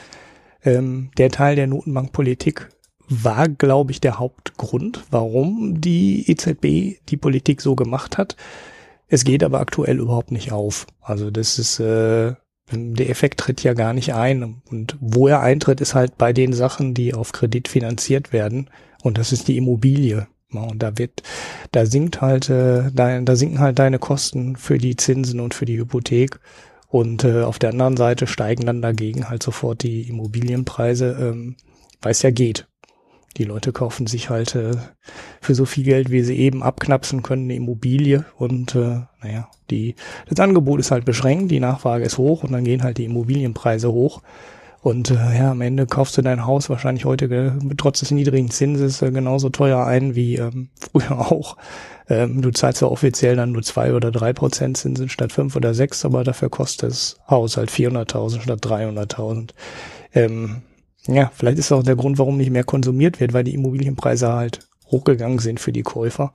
ähm, der Teil der Notenbankpolitik war, glaube ich, der Hauptgrund, warum die EZB die Politik so gemacht hat. Es geht aber aktuell überhaupt nicht auf. Also das ist äh, der Effekt tritt ja gar nicht ein. Und wo er eintritt, ist halt bei den Sachen, die auf Kredit finanziert werden. Und das ist die Immobilie. Und da wird, da sinkt halt, äh, da, da sinken halt deine Kosten für die Zinsen und für die Hypothek. Und äh, auf der anderen Seite steigen dann dagegen halt sofort die Immobilienpreise, ähm, weil es ja geht. Die Leute kaufen sich halt äh, für so viel Geld, wie sie eben abknapsen können, eine Immobilie und äh, naja, die, das Angebot ist halt beschränkt, die Nachfrage ist hoch und dann gehen halt die Immobilienpreise hoch. Und äh, ja, am Ende kaufst du dein Haus wahrscheinlich heute trotz des niedrigen Zinses äh, genauso teuer ein wie ähm, früher auch. Ähm, du zahlst ja offiziell dann nur zwei oder drei Prozent Zinsen statt fünf oder sechs, aber dafür kostet das Haus halt 400.000 statt 300.000. Ähm, ja, vielleicht ist auch der Grund, warum nicht mehr konsumiert wird, weil die Immobilienpreise halt hochgegangen sind für die Käufer.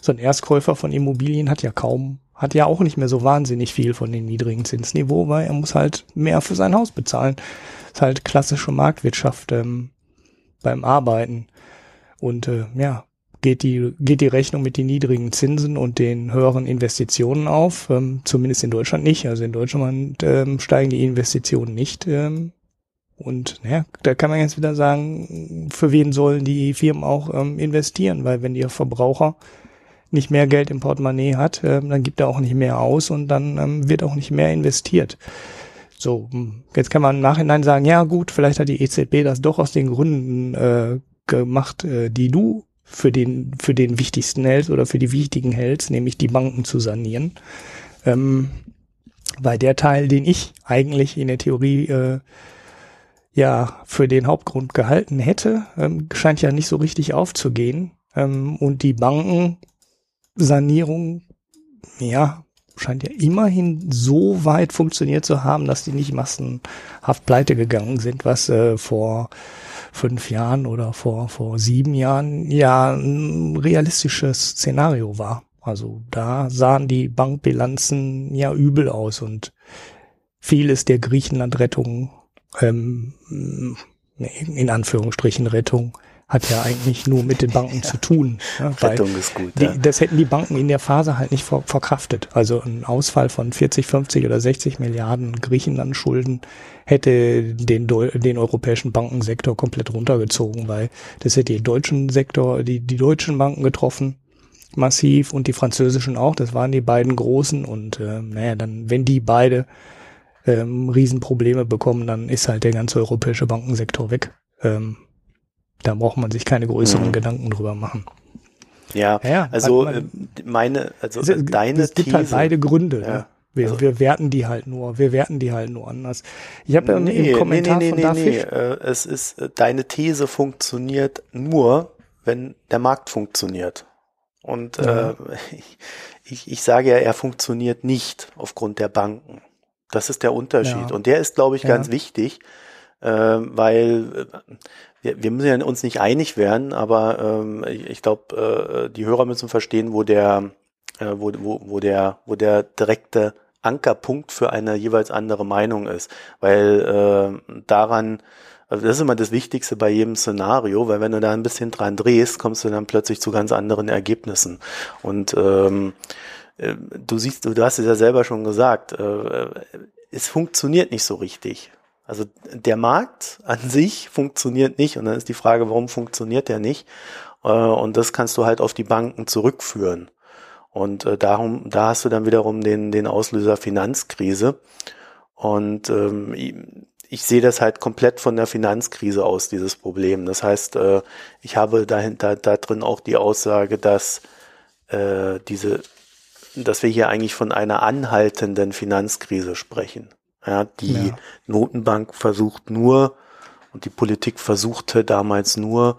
So ein Erstkäufer von Immobilien hat ja kaum hat ja auch nicht mehr so wahnsinnig viel von dem niedrigen Zinsniveau, weil er muss halt mehr für sein Haus bezahlen. Ist halt klassische Marktwirtschaft ähm, beim Arbeiten. Und äh, ja, geht die, geht die Rechnung mit den niedrigen Zinsen und den höheren Investitionen auf. Ähm, zumindest in Deutschland nicht. Also in Deutschland ähm, steigen die Investitionen nicht. Ähm, und naja, da kann man jetzt wieder sagen, für wen sollen die Firmen auch ähm, investieren? Weil wenn ihr Verbraucher nicht mehr Geld im Portemonnaie hat, äh, dann gibt er auch nicht mehr aus und dann ähm, wird auch nicht mehr investiert. So, hm, jetzt kann man im Nachhinein sagen, ja gut, vielleicht hat die EZB das doch aus den Gründen äh, gemacht, äh, die du für den, für den wichtigsten hältst oder für die wichtigen hältst, nämlich die Banken zu sanieren. Ähm, weil der Teil, den ich eigentlich in der Theorie äh, ja für den Hauptgrund gehalten hätte, ähm, scheint ja nicht so richtig aufzugehen. Ähm, und die Banken Sanierung, ja, scheint ja immerhin so weit funktioniert zu haben, dass die nicht massenhaft pleite gegangen sind, was äh, vor fünf Jahren oder vor, vor sieben Jahren ja ein realistisches Szenario war. Also da sahen die Bankbilanzen ja übel aus und vieles der Griechenland-Rettung, ähm, in Anführungsstrichen Rettung, hat ja eigentlich nur mit den Banken zu tun. Ja, Rettung ist gut. Die, ja. Das hätten die Banken in der Phase halt nicht ver verkraftet. Also ein Ausfall von 40, 50 oder 60 Milliarden Griechenland-Schulden hätte den, den europäischen Bankensektor komplett runtergezogen, weil das hätte den deutschen Sektor, die, die deutschen Banken getroffen massiv und die französischen auch. Das waren die beiden großen und äh, naja, dann, wenn die beide ähm, Riesenprobleme bekommen, dann ist halt der ganze europäische Bankensektor weg. Ähm, da braucht man sich keine größeren mhm. Gedanken drüber machen. Ja, ja also man, meine, also es, deine es gibt halt These, halt beide Gründe. Ja. Ne? Wir, also, wir werten die halt nur, wir werten die halt nur anders. Ich habe ja nee, im Kommentar nee, nee, von nee, nee, äh, es ist, äh, deine These funktioniert nur, wenn der Markt funktioniert. Und ja. äh, ich, ich sage ja, er funktioniert nicht aufgrund der Banken. Das ist der Unterschied. Ja. Und der ist, glaube ich, ganz ja. wichtig, äh, weil äh, wir, wir müssen ja uns nicht einig werden, aber ähm, ich glaube, äh, die Hörer müssen verstehen, wo der äh, wo, wo, wo, der, wo der direkte Ankerpunkt für eine jeweils andere Meinung ist. Weil äh, daran, also das ist immer das Wichtigste bei jedem Szenario, weil wenn du da ein bisschen dran drehst, kommst du dann plötzlich zu ganz anderen Ergebnissen. Und ähm, äh, du siehst, du hast es ja selber schon gesagt, äh, es funktioniert nicht so richtig. Also der Markt an sich funktioniert nicht und dann ist die Frage, warum funktioniert der nicht? Äh, und das kannst du halt auf die Banken zurückführen. Und äh, darum, da hast du dann wiederum den, den Auslöser Finanzkrise. Und ähm, ich, sehe das halt komplett von der Finanzkrise aus, dieses Problem. Das heißt, äh, ich habe dahinter da drin auch die Aussage, dass äh, diese, dass wir hier eigentlich von einer anhaltenden Finanzkrise sprechen. Ja, die ja. Notenbank versucht nur und die Politik versuchte damals nur,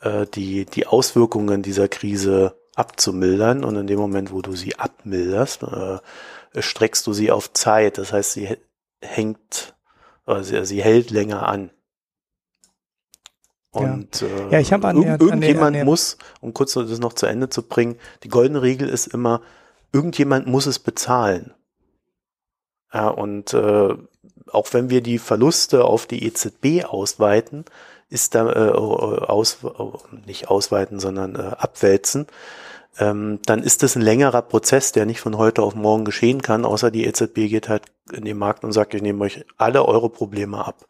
äh, die, die Auswirkungen dieser Krise abzumildern und in dem Moment, wo du sie abmilderst, äh, streckst du sie auf Zeit. Das heißt, sie hängt, äh, sie, sie hält länger an. Und ja. Äh, ja, ich an irg der, irgendjemand an der, muss, um kurz das noch zu Ende zu bringen, die goldene Regel ist immer, irgendjemand muss es bezahlen. Ja, und äh, auch wenn wir die Verluste auf die EZB ausweiten, ist da äh, aus, nicht ausweiten, sondern äh, abwälzen, ähm, dann ist das ein längerer Prozess, der nicht von heute auf morgen geschehen kann, außer die EZB geht halt in den Markt und sagt, ich nehme euch alle eure Probleme ab.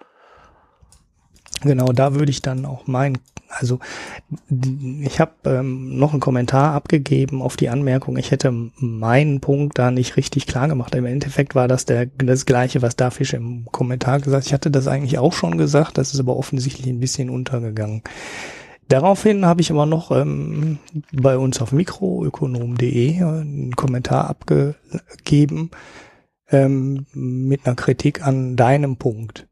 Genau, da würde ich dann auch meinen, also ich habe ähm, noch einen Kommentar abgegeben auf die Anmerkung, ich hätte meinen Punkt da nicht richtig klar gemacht. Im Endeffekt war das der, das gleiche, was Dafisch im Kommentar gesagt. Ich hatte das eigentlich auch schon gesagt, das ist aber offensichtlich ein bisschen untergegangen. Daraufhin habe ich aber noch ähm, bei uns auf mikroökonom.de einen Kommentar abgegeben ähm, mit einer Kritik an deinem Punkt.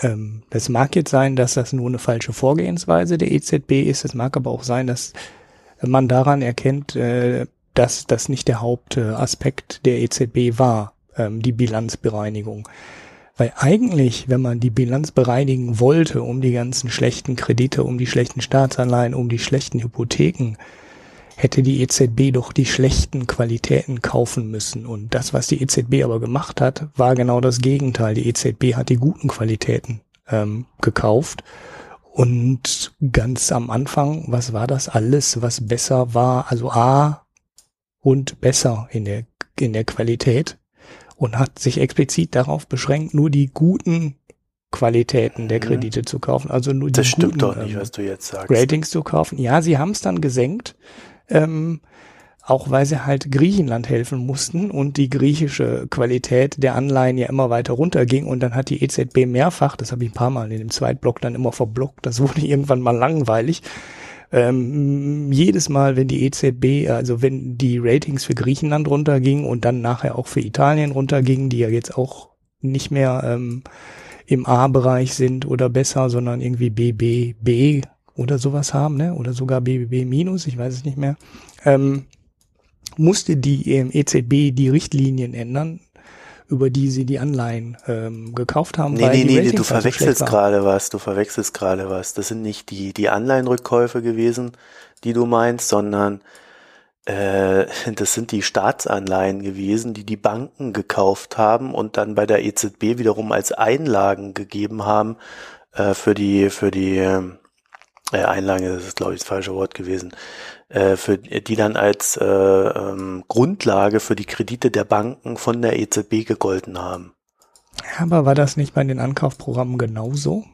Ähm, das mag jetzt sein, dass das nur eine falsche Vorgehensweise der EZB ist. Es mag aber auch sein, dass man daran erkennt, äh, dass das nicht der Hauptaspekt der EZB war, ähm, die Bilanzbereinigung. Weil eigentlich, wenn man die Bilanz bereinigen wollte, um die ganzen schlechten Kredite, um die schlechten Staatsanleihen, um die schlechten Hypotheken, hätte die EZB doch die schlechten Qualitäten kaufen müssen. Und das, was die EZB aber gemacht hat, war genau das Gegenteil. Die EZB hat die guten Qualitäten ähm, gekauft. Und ganz am Anfang, was war das alles, was besser war? Also A und besser in der, in der Qualität und hat sich explizit darauf beschränkt, nur die guten Qualitäten der mhm. Kredite mhm. zu kaufen, also nur die das stimmt guten, doch nicht, ähm, was du jetzt sagst. Ratings zu kaufen. Ja, sie haben es dann gesenkt, ähm, auch weil sie halt Griechenland helfen mussten und die griechische Qualität der Anleihen ja immer weiter runterging und dann hat die EZB mehrfach, das habe ich ein paar Mal in dem Zweitblock dann immer verblockt, das wurde irgendwann mal langweilig, ähm, jedes Mal, wenn die EZB, also wenn die Ratings für Griechenland runtergingen und dann nachher auch für Italien runtergingen, die ja jetzt auch nicht mehr ähm, im A-Bereich sind oder besser, sondern irgendwie BBB oder sowas haben, ne? Oder sogar BBB minus, ich weiß es nicht mehr. Ähm, musste die EZB die Richtlinien ändern, über die sie die Anleihen ähm, gekauft haben. Nee, nee, nee, du verwechselst gerade was, du verwechselst gerade was. Das sind nicht die, die Anleihenrückkäufe gewesen, die du meinst, sondern äh, das sind die Staatsanleihen gewesen, die die Banken gekauft haben und dann bei der EZB wiederum als Einlagen gegeben haben äh, für die, für die äh, Einlage, das ist glaube ich das falsche Wort gewesen, äh, für die dann als äh, ähm, Grundlage für die Kredite der Banken von der EZB gegolten haben. Aber war das nicht bei den Ankaufprogrammen genauso?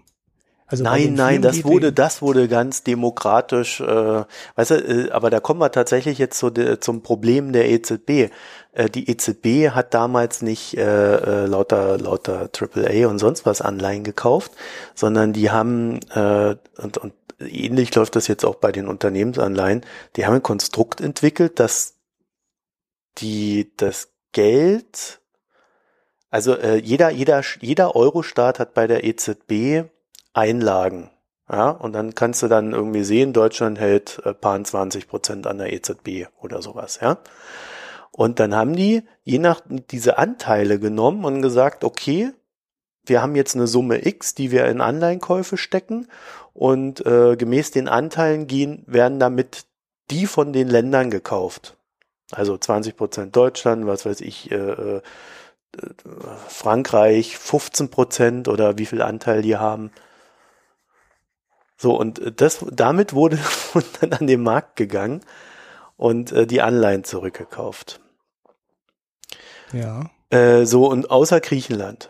Also nein, nein, das wurde, das wurde ganz demokratisch, äh, weißt du, äh, aber da kommen wir tatsächlich jetzt zu, de, zum Problem der EZB. Äh, die EZB hat damals nicht äh, äh, lauter, lauter AAA und sonst was Anleihen gekauft, sondern die haben, äh, und, und ähnlich läuft das jetzt auch bei den Unternehmensanleihen. Die haben ein Konstrukt entwickelt, dass die das Geld Also äh, jeder, jeder, jeder Euro-Staat hat bei der EZB Einlagen. Ja, und dann kannst du dann irgendwie sehen, Deutschland hält äh, paar 20 Prozent an der EZB oder sowas, ja. Und dann haben die je nach diese Anteile genommen und gesagt, okay, wir haben jetzt eine Summe X, die wir in Anleihenkäufe stecken und äh, gemäß den Anteilen gehen, werden damit die von den Ländern gekauft. Also 20 Prozent Deutschland, was weiß ich, äh, äh, Frankreich 15 Prozent oder wie viel Anteil die haben. So, und das, damit wurde dann an den Markt gegangen und äh, die Anleihen zurückgekauft. Ja. Äh, so, und außer Griechenland.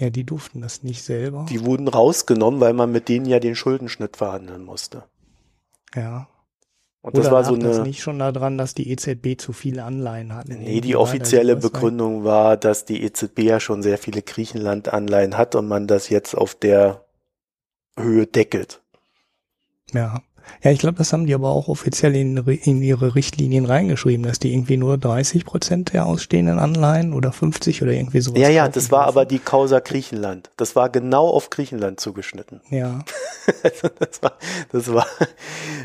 Ja, die durften das nicht selber. Die wurden rausgenommen, weil man mit denen ja den Schuldenschnitt verhandeln musste. Ja. Und das war so eine. Das nicht schon daran, dass die EZB zu viele Anleihen hat. Nee, die offizielle Begründung war, dass die EZB ja schon sehr viele Griechenland-Anleihen hat und man das jetzt auf der Höhe deckelt. Ja. Ja, ich glaube, das haben die aber auch offiziell in, in, ihre Richtlinien reingeschrieben, dass die irgendwie nur 30 Prozent der ausstehenden Anleihen oder 50 oder irgendwie sowas. Ja, ja, das war aber die Causa Griechenland. Das war genau auf Griechenland zugeschnitten. Ja. Das war, das war,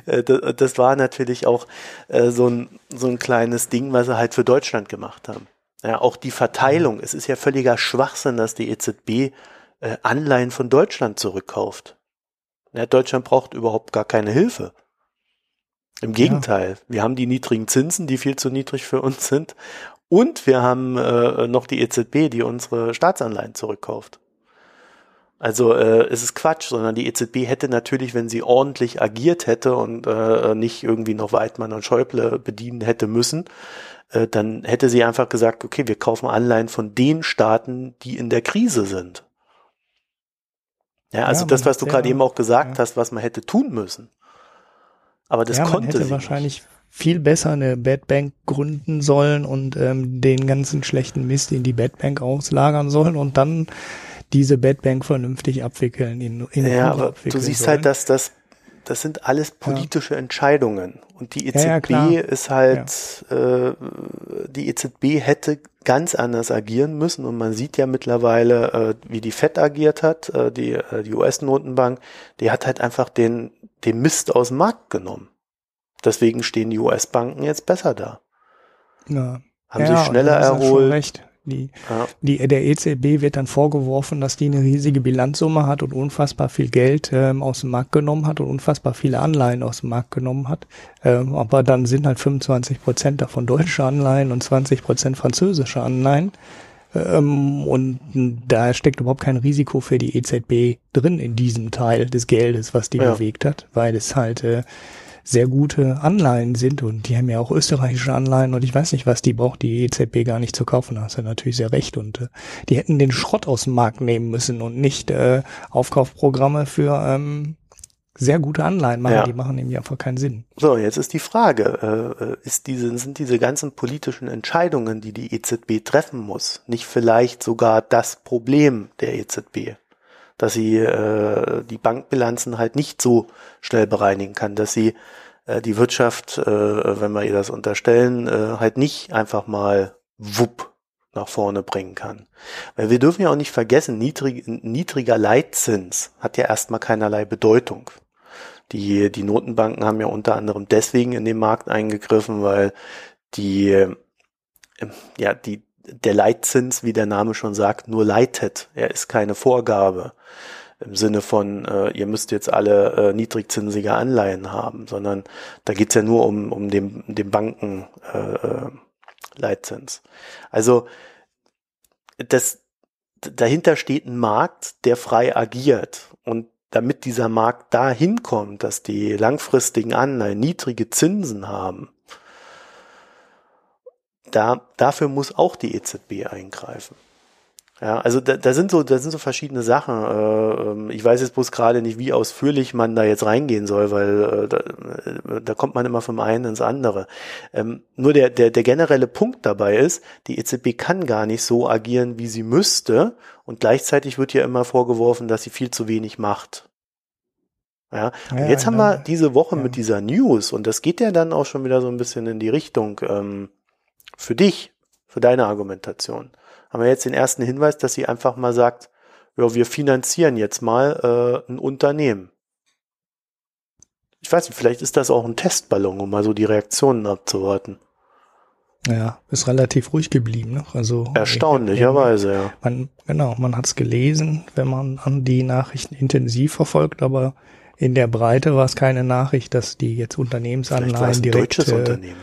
äh, das war natürlich auch äh, so ein, so ein kleines Ding, was sie halt für Deutschland gemacht haben. Ja, auch die Verteilung. Es ist ja völliger Schwachsinn, dass die EZB äh, Anleihen von Deutschland zurückkauft. Ja, Deutschland braucht überhaupt gar keine Hilfe. Im Gegenteil, ja. wir haben die niedrigen Zinsen, die viel zu niedrig für uns sind. Und wir haben äh, noch die EZB, die unsere Staatsanleihen zurückkauft. Also äh, es ist Quatsch, sondern die EZB hätte natürlich, wenn sie ordentlich agiert hätte und äh, nicht irgendwie noch Weidmann und Schäuble bedienen hätte müssen, äh, dann hätte sie einfach gesagt, okay, wir kaufen Anleihen von den Staaten, die in der Krise sind. Ja, also ja, das, was du gerade eben auch gesagt ja. hast, was man hätte tun müssen. Aber das ja, konnte man hätte sie wahrscheinlich nicht. viel besser eine Bad Bank gründen sollen und ähm, den ganzen schlechten Mist in die Bad Bank auslagern sollen und dann diese Bad Bank vernünftig abwickeln. In, in ja, aber du siehst sollen. halt, dass das das sind alles politische ja. Entscheidungen. Und die EZB ja, ja, ist halt, äh, die EZB hätte ganz anders agieren müssen. Und man sieht ja mittlerweile, äh, wie die FED agiert hat, äh, die, äh, die US-Notenbank, die hat halt einfach den, den Mist aus dem Markt genommen. Deswegen stehen die US-Banken jetzt besser da. Ja. Haben sich schneller erholt. Die, ja. die, der EZB wird dann vorgeworfen, dass die eine riesige Bilanzsumme hat und unfassbar viel Geld ähm, aus dem Markt genommen hat und unfassbar viele Anleihen aus dem Markt genommen hat. Ähm, aber dann sind halt 25 Prozent davon deutsche Anleihen und 20 Prozent französische Anleihen. Ähm, und da steckt überhaupt kein Risiko für die EZB drin in diesem Teil des Geldes, was die ja. bewegt hat, weil es halt äh, sehr gute Anleihen sind und die haben ja auch österreichische Anleihen und ich weiß nicht, was die braucht die EZB gar nicht zu kaufen. Da hast du natürlich sehr recht und äh, die hätten den Schrott aus dem Markt nehmen müssen und nicht äh, Aufkaufprogramme für ähm, sehr gute Anleihen machen, ja. die machen nämlich einfach keinen Sinn. So, jetzt ist die Frage, äh, ist diese, sind diese ganzen politischen Entscheidungen, die die EZB treffen muss, nicht vielleicht sogar das Problem der EZB? Dass sie äh, die Bankbilanzen halt nicht so schnell bereinigen kann, dass sie äh, die Wirtschaft, äh, wenn wir ihr das unterstellen, äh, halt nicht einfach mal wupp nach vorne bringen kann. Weil wir dürfen ja auch nicht vergessen, niedrig, niedriger Leitzins hat ja erstmal keinerlei Bedeutung. Die, die Notenbanken haben ja unter anderem deswegen in den Markt eingegriffen, weil die, ja, die, der Leitzins, wie der Name schon sagt, nur leitet. Er ist keine Vorgabe im Sinne von, äh, ihr müsst jetzt alle äh, niedrigzinsige Anleihen haben, sondern da geht's ja nur um, um den, den Banken äh, äh, Leitzins. Also das, dahinter steht ein Markt, der frei agiert. Und damit dieser Markt dahin kommt, dass die langfristigen Anleihen niedrige Zinsen haben, da, dafür muss auch die EZB eingreifen. Ja, also da, da sind so, da sind so verschiedene Sachen. Äh, ähm, ich weiß jetzt bloß gerade nicht, wie ausführlich man da jetzt reingehen soll, weil äh, da, äh, da kommt man immer vom einen ins andere. Ähm, nur der, der, der generelle Punkt dabei ist, die EZB kann gar nicht so agieren, wie sie müsste, und gleichzeitig wird ihr immer vorgeworfen, dass sie viel zu wenig macht. Ja, und ja, jetzt haben wir diese Woche ja. mit dieser News, und das geht ja dann auch schon wieder so ein bisschen in die Richtung ähm, für dich, für deine Argumentation. haben wir jetzt den ersten Hinweis, dass sie einfach mal sagt, ja, wir finanzieren jetzt mal äh, ein Unternehmen. Ich weiß nicht, vielleicht ist das auch ein Testballon, um mal so die Reaktionen abzuwarten. Ja, ist relativ ruhig geblieben. Ne? Also Erstaunlicherweise, ja. Man, genau, man hat es gelesen, wenn man an die Nachrichten intensiv verfolgt, aber in der Breite war es keine Nachricht, dass die jetzt Unternehmensanleihen direkt. Deutsches äh, Unternehmen.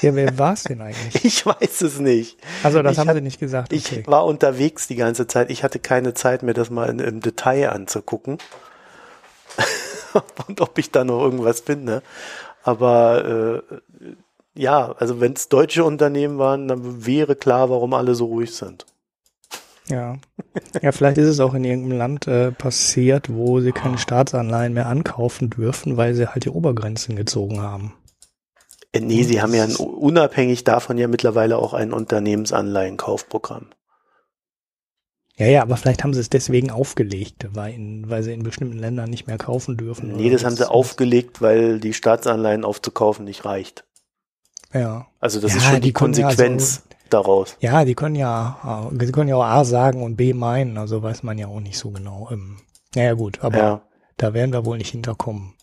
Ja, wer war es denn eigentlich? Ich weiß es nicht. Also das ich haben hat, sie nicht gesagt. Okay. Ich war unterwegs die ganze Zeit. Ich hatte keine Zeit, mir das mal in, im Detail anzugucken. Und ob ich da noch irgendwas finde. Aber äh, ja, also wenn es deutsche Unternehmen waren, dann wäre klar, warum alle so ruhig sind. Ja. Ja, vielleicht ist es auch in irgendeinem Land äh, passiert, wo sie keine Staatsanleihen mehr ankaufen dürfen, weil sie halt die Obergrenzen gezogen haben. Nee, sie haben ja ein, unabhängig davon ja mittlerweile auch ein Unternehmensanleihenkaufprogramm. Ja, ja, aber vielleicht haben sie es deswegen aufgelegt, weil, in, weil sie in bestimmten Ländern nicht mehr kaufen dürfen. Nee, das haben sie aufgelegt, weil die Staatsanleihen aufzukaufen nicht reicht. Ja. Also das ja, ist schon die, die Konsequenz also, daraus. Ja, die können ja, die können ja auch A sagen und B meinen, also weiß man ja auch nicht so genau. Ähm, naja gut, aber ja. da werden wir wohl nicht hinterkommen.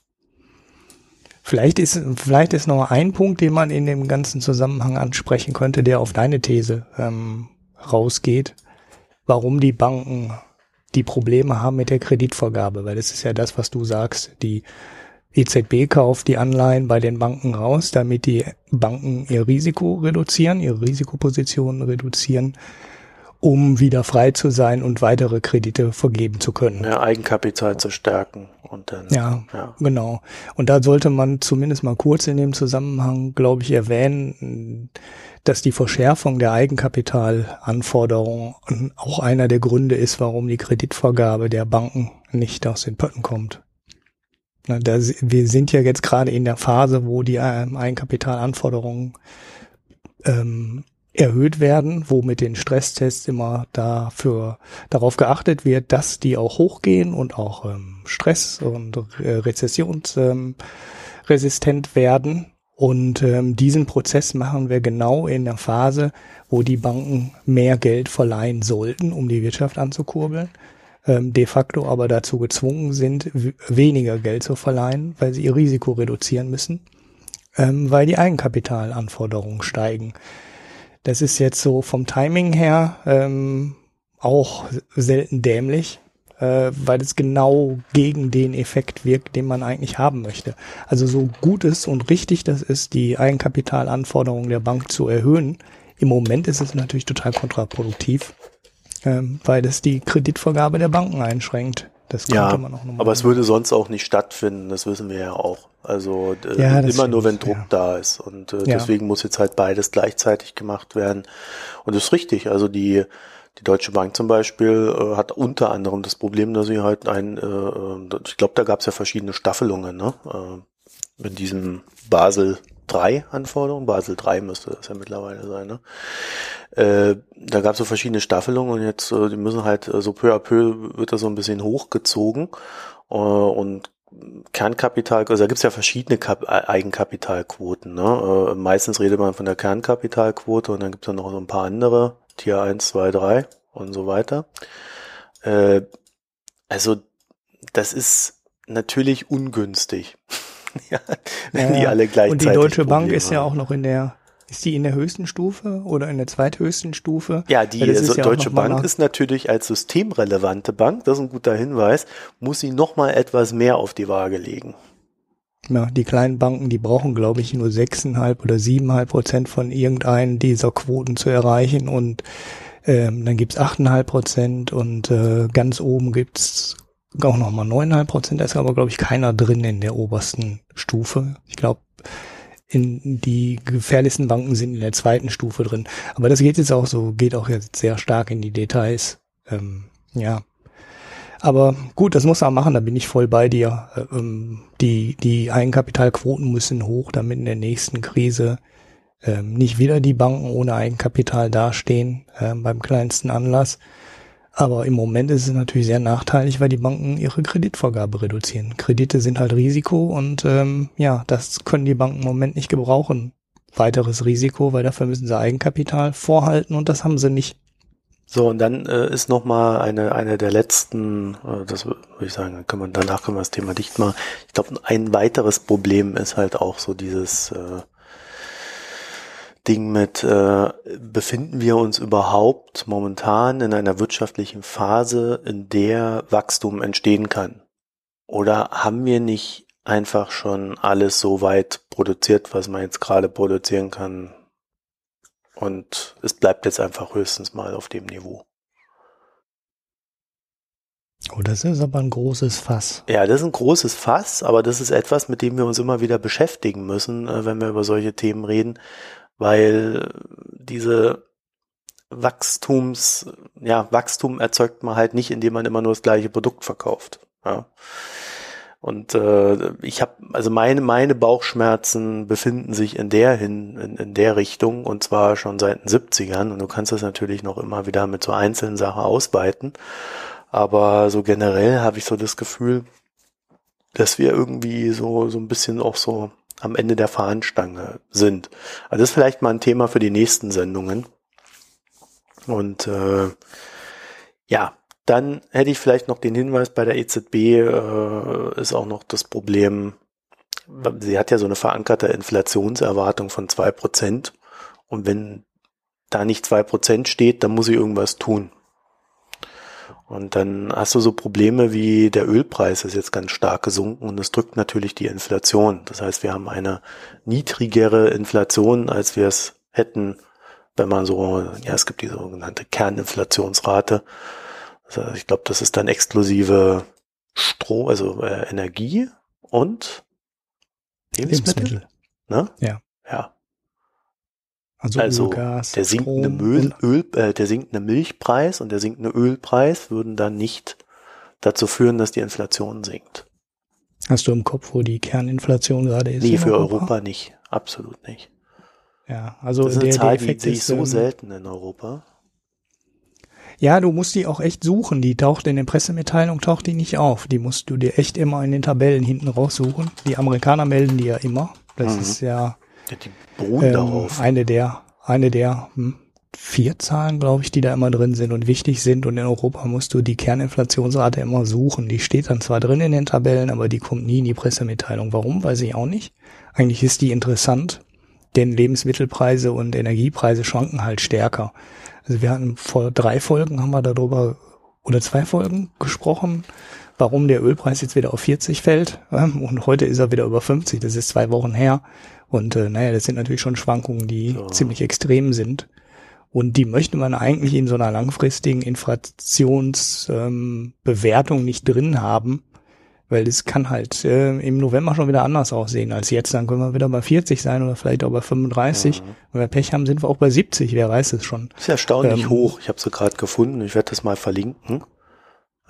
Vielleicht ist, vielleicht ist noch ein Punkt, den man in dem ganzen Zusammenhang ansprechen könnte, der auf deine These ähm, rausgeht, warum die Banken die Probleme haben mit der Kreditvergabe, weil das ist ja das, was du sagst, die EZB kauft die Anleihen bei den Banken raus, damit die Banken ihr Risiko reduzieren, ihre Risikopositionen reduzieren, um wieder frei zu sein und weitere Kredite vergeben zu können. Ja, Eigenkapital zu stärken und dann. Ja, ja, genau. Und da sollte man zumindest mal kurz in dem Zusammenhang, glaube ich, erwähnen, dass die Verschärfung der Eigenkapitalanforderungen auch einer der Gründe ist, warum die Kreditvergabe der Banken nicht aus den Pötten kommt. Da, wir sind ja jetzt gerade in der Phase, wo die ähm, Eigenkapitalanforderungen ähm, erhöht werden, wo mit den Stresstests immer dafür darauf geachtet wird, dass die auch hochgehen und auch ähm, Stress und äh, rezessionsresistent ähm, werden. Und ähm, diesen Prozess machen wir genau in der Phase, wo die Banken mehr Geld verleihen sollten, um die Wirtschaft anzukurbeln ähm, de facto aber dazu gezwungen sind, weniger Geld zu verleihen, weil sie ihr Risiko reduzieren müssen, ähm, weil die Eigenkapitalanforderungen steigen. Das ist jetzt so vom Timing her ähm, auch selten dämlich, äh, weil es genau gegen den Effekt wirkt, den man eigentlich haben möchte. Also so gut ist und richtig das ist, die Eigenkapitalanforderungen der Bank zu erhöhen, im Moment ist es natürlich total kontraproduktiv, ähm, weil das die Kreditvergabe der Banken einschränkt. Das ja, man auch aber es würde sonst auch nicht stattfinden, das wissen wir ja auch. Also äh, ja, immer nur, wenn Druck ja. da ist. Und äh, deswegen muss jetzt halt beides gleichzeitig gemacht werden. Und das ist richtig. Also die, die Deutsche Bank zum Beispiel äh, hat unter anderem das Problem, dass sie halt ein, äh, äh ich glaube, da gab es ja verschiedene Staffelungen, ne? Äh, in diesem Basel 3 Anforderungen. Basel 3 müsste das ja mittlerweile sein. Ne? Äh, da gab es so verschiedene Staffelungen und jetzt, äh, die müssen halt äh, so peu à peu wird das so ein bisschen hochgezogen äh, und Kernkapital, also da gibt's ja verschiedene Kap Eigenkapitalquoten. Ne? Äh, meistens redet man von der Kernkapitalquote und dann gibt's ja noch so ein paar andere, Tier 1, 2, 3 und so weiter. Äh, also das ist natürlich ungünstig. ja, wenn ja, die alle gleichzeitig. Und die Deutsche Bank ist ja auch noch in der, ist die in der höchsten Stufe oder in der zweithöchsten Stufe? Ja, die also ja Deutsche Bank ist natürlich als systemrelevante Bank, das ist ein guter Hinweis, muss sie nochmal etwas mehr auf die Waage legen. Ja, die kleinen Banken, die brauchen, glaube ich, nur sechseinhalb oder siebeneinhalb Prozent von irgendeinen dieser Quoten zu erreichen und ähm, dann gibt's achteinhalb Prozent und äh, ganz oben gibt's auch nochmal neuneinhalb Prozent, da ist aber, glaube ich, keiner drin in der obersten Stufe. Ich glaube, in die gefährlichsten Banken sind in der zweiten Stufe drin. Aber das geht jetzt auch so, geht auch jetzt sehr stark in die Details. Ähm, ja. Aber gut, das muss man machen, da bin ich voll bei dir. Ähm, die, die Eigenkapitalquoten müssen hoch, damit in der nächsten Krise ähm, nicht wieder die Banken ohne Eigenkapital dastehen ähm, beim kleinsten Anlass. Aber im Moment ist es natürlich sehr nachteilig, weil die Banken ihre Kreditvergabe reduzieren. Kredite sind halt Risiko und ähm, ja, das können die Banken im Moment nicht gebrauchen weiteres Risiko, weil dafür müssen sie Eigenkapital vorhalten und das haben sie nicht. So, und dann äh, ist noch mal eine, eine der letzten, äh, das würde ich sagen, dann können wir, danach können wir das Thema dicht machen. Ich glaube, ein weiteres Problem ist halt auch so dieses äh, Ding mit, äh, befinden wir uns überhaupt momentan in einer wirtschaftlichen Phase, in der Wachstum entstehen kann? Oder haben wir nicht einfach schon alles so weit produziert, was man jetzt gerade produzieren kann, und es bleibt jetzt einfach höchstens mal auf dem Niveau. Oh, das ist aber ein großes Fass. Ja, das ist ein großes Fass, aber das ist etwas, mit dem wir uns immer wieder beschäftigen müssen, äh, wenn wir über solche Themen reden, weil diese Wachstums, ja, Wachstum erzeugt man halt nicht, indem man immer nur das gleiche Produkt verkauft. Ja. Und äh, ich habe, also meine, meine Bauchschmerzen befinden sich in der hin, in, in der Richtung und zwar schon seit den 70ern. Und du kannst das natürlich noch immer wieder mit so einzelnen Sachen ausweiten. Aber so generell habe ich so das Gefühl, dass wir irgendwie so, so ein bisschen auch so am Ende der Fahnenstange sind. Also das ist vielleicht mal ein Thema für die nächsten Sendungen. Und äh, ja, dann hätte ich vielleicht noch den Hinweis bei der EZB äh, ist auch noch das Problem, sie hat ja so eine verankerte Inflationserwartung von zwei Prozent und wenn da nicht zwei Prozent steht, dann muss sie irgendwas tun. Und dann hast du so Probleme wie der Ölpreis ist jetzt ganz stark gesunken und das drückt natürlich die Inflation. Das heißt, wir haben eine niedrigere Inflation, als wir es hätten, wenn man so, ja, es gibt die sogenannte Kerninflationsrate. Also ich glaube, das ist dann exklusive Strom, also äh, Energie und Lebensmittel. Lebensmittel. Ne? Ja. Ja. Also, also Gas, der sinkende Müll, Öl, äh, der sinkende Milchpreis und der sinkende Ölpreis würden dann nicht dazu führen, dass die Inflation sinkt. Hast du im Kopf, wo die Kerninflation gerade ist? Nee, für Europa? Europa nicht. Absolut nicht. Ja, also das ist eine der, Zahl, der die sehe ich so ähm, selten in Europa. Ja, du musst die auch echt suchen. Die taucht in den Pressemitteilungen, taucht die nicht auf. Die musst du dir echt immer in den Tabellen hinten raussuchen. Die Amerikaner melden die ja immer. Das mhm. ist ja, ja die ähm, darauf. eine der, eine der hm, vier Zahlen, glaube ich, die da immer drin sind und wichtig sind. Und in Europa musst du die Kerninflationsrate immer suchen. Die steht dann zwar drin in den Tabellen, aber die kommt nie in die Pressemitteilung. Warum? Weiß ich auch nicht. Eigentlich ist die interessant, denn Lebensmittelpreise und Energiepreise schwanken halt stärker. Also wir hatten vor drei Folgen haben wir darüber oder zwei Folgen gesprochen, warum der Ölpreis jetzt wieder auf 40 fällt. Und heute ist er wieder über 50. Das ist zwei Wochen her. Und äh, naja, das sind natürlich schon Schwankungen, die so. ziemlich extrem sind. Und die möchte man eigentlich in so einer langfristigen Inflationsbewertung ähm, nicht drin haben, weil es kann halt äh, im November schon wieder anders aussehen als jetzt. Dann können wir wieder bei 40 sein oder vielleicht auch bei 35. Mhm. Wenn wir Pech haben, sind wir auch bei 70. Wer weiß es schon. Das ist erstaunlich ähm, hoch. Ich habe sie gerade gefunden. Ich werde das mal verlinken.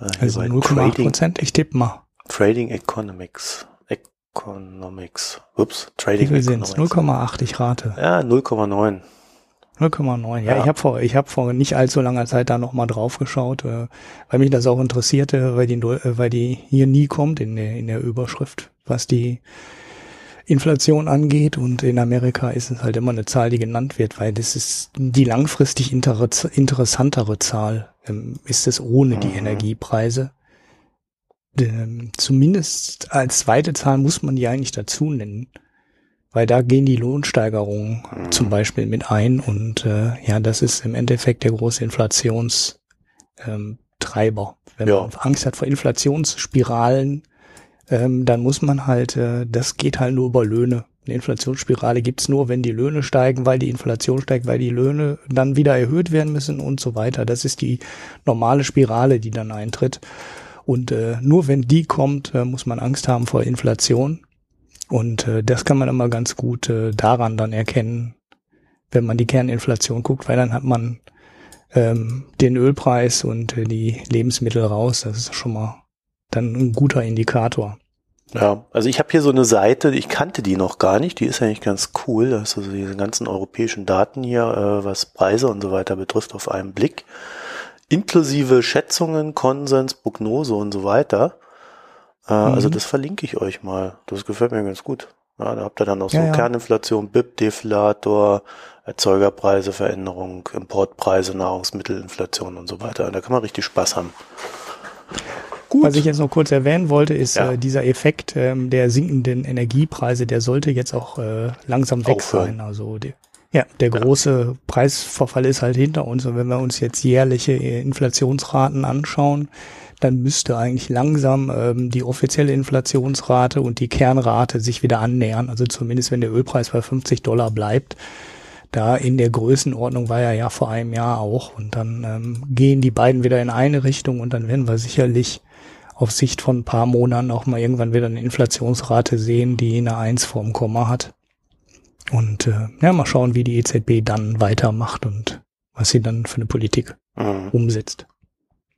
Äh, also 0,8 Prozent. Ich tippe mal. Trading Economics. Economics. Ups. Trading Wie viel Economics. 0,8. Ich rate. Ja, 0,9. 0,9. Ja, ja, ich habe vor, ich habe vor nicht allzu langer Zeit da nochmal drauf geschaut, äh, weil mich das auch interessierte, weil die, äh, weil die hier nie kommt in der, in der Überschrift, was die Inflation angeht. Und in Amerika ist es halt immer eine Zahl, die genannt wird, weil das ist die langfristig inter interessantere Zahl, ähm, ist es ohne mhm. die Energiepreise. Ähm, zumindest als zweite Zahl muss man die eigentlich dazu nennen weil da gehen die Lohnsteigerungen mhm. zum Beispiel mit ein und äh, ja, das ist im Endeffekt der große Inflationstreiber. Ähm, Wenn ja. man Angst hat vor Inflationsspiralen, ähm, dann muss man halt, äh, das geht halt nur über Löhne. Eine Inflationsspirale gibt's nur, wenn die Löhne steigen, weil die Inflation steigt, weil die Löhne dann wieder erhöht werden müssen und so weiter. Das ist die normale Spirale, die dann eintritt. Und äh, nur wenn die kommt, äh, muss man Angst haben vor Inflation. Und äh, das kann man immer ganz gut äh, daran dann erkennen, wenn man die Kerninflation guckt, weil dann hat man ähm, den Ölpreis und äh, die Lebensmittel raus. Das ist schon mal dann ein guter Indikator. Ja, also ich habe hier so eine Seite, ich kannte die noch gar nicht, die ist eigentlich ganz cool. Da hast du diese ganzen europäischen Daten hier, äh, was Preise und so weiter betrifft, auf einen Blick. Inklusive Schätzungen, Konsens, Prognose und so weiter. Äh, also mhm. Also das verlinke ich euch mal. Das gefällt mir ganz gut. Ja, da habt ihr dann noch so Ja, ja. Kerninflation, BIP-Deflator, Erzeugerpreise, Veränderung, Importpreise, Nahrungsmittelinflation und so weiter. Da kann man richtig Spaß haben. Was ich jetzt noch kurz erwähnen wollte, ist äh, dieser Effekt ähm, der sinkenden Energiepreise, der sollte jetzt auch äh, langsam weg Aufhören. sein. Also die, ja, der große Preisverfall ist halt hinter uns. Und wenn wir uns jetzt jährliche äh, Inflationsraten anschauen, dann müsste eigentlich langsam ähm, die offizielle Inflationsrate und die Kernrate sich wieder annähern. Also zumindest wenn der Ölpreis bei 50 Dollar bleibt. Da in der Größenordnung war er ja vor einem Jahr auch. Und dann ähm, gehen die beiden wieder in eine Richtung und dann werden wir sicherlich auf Sicht von ein paar Monaten auch mal irgendwann wieder eine Inflationsrate sehen, die eine Eins vorm Komma hat. Und äh, ja, mal schauen, wie die EZB dann weitermacht und was sie dann für eine Politik Mhm. umsetzt.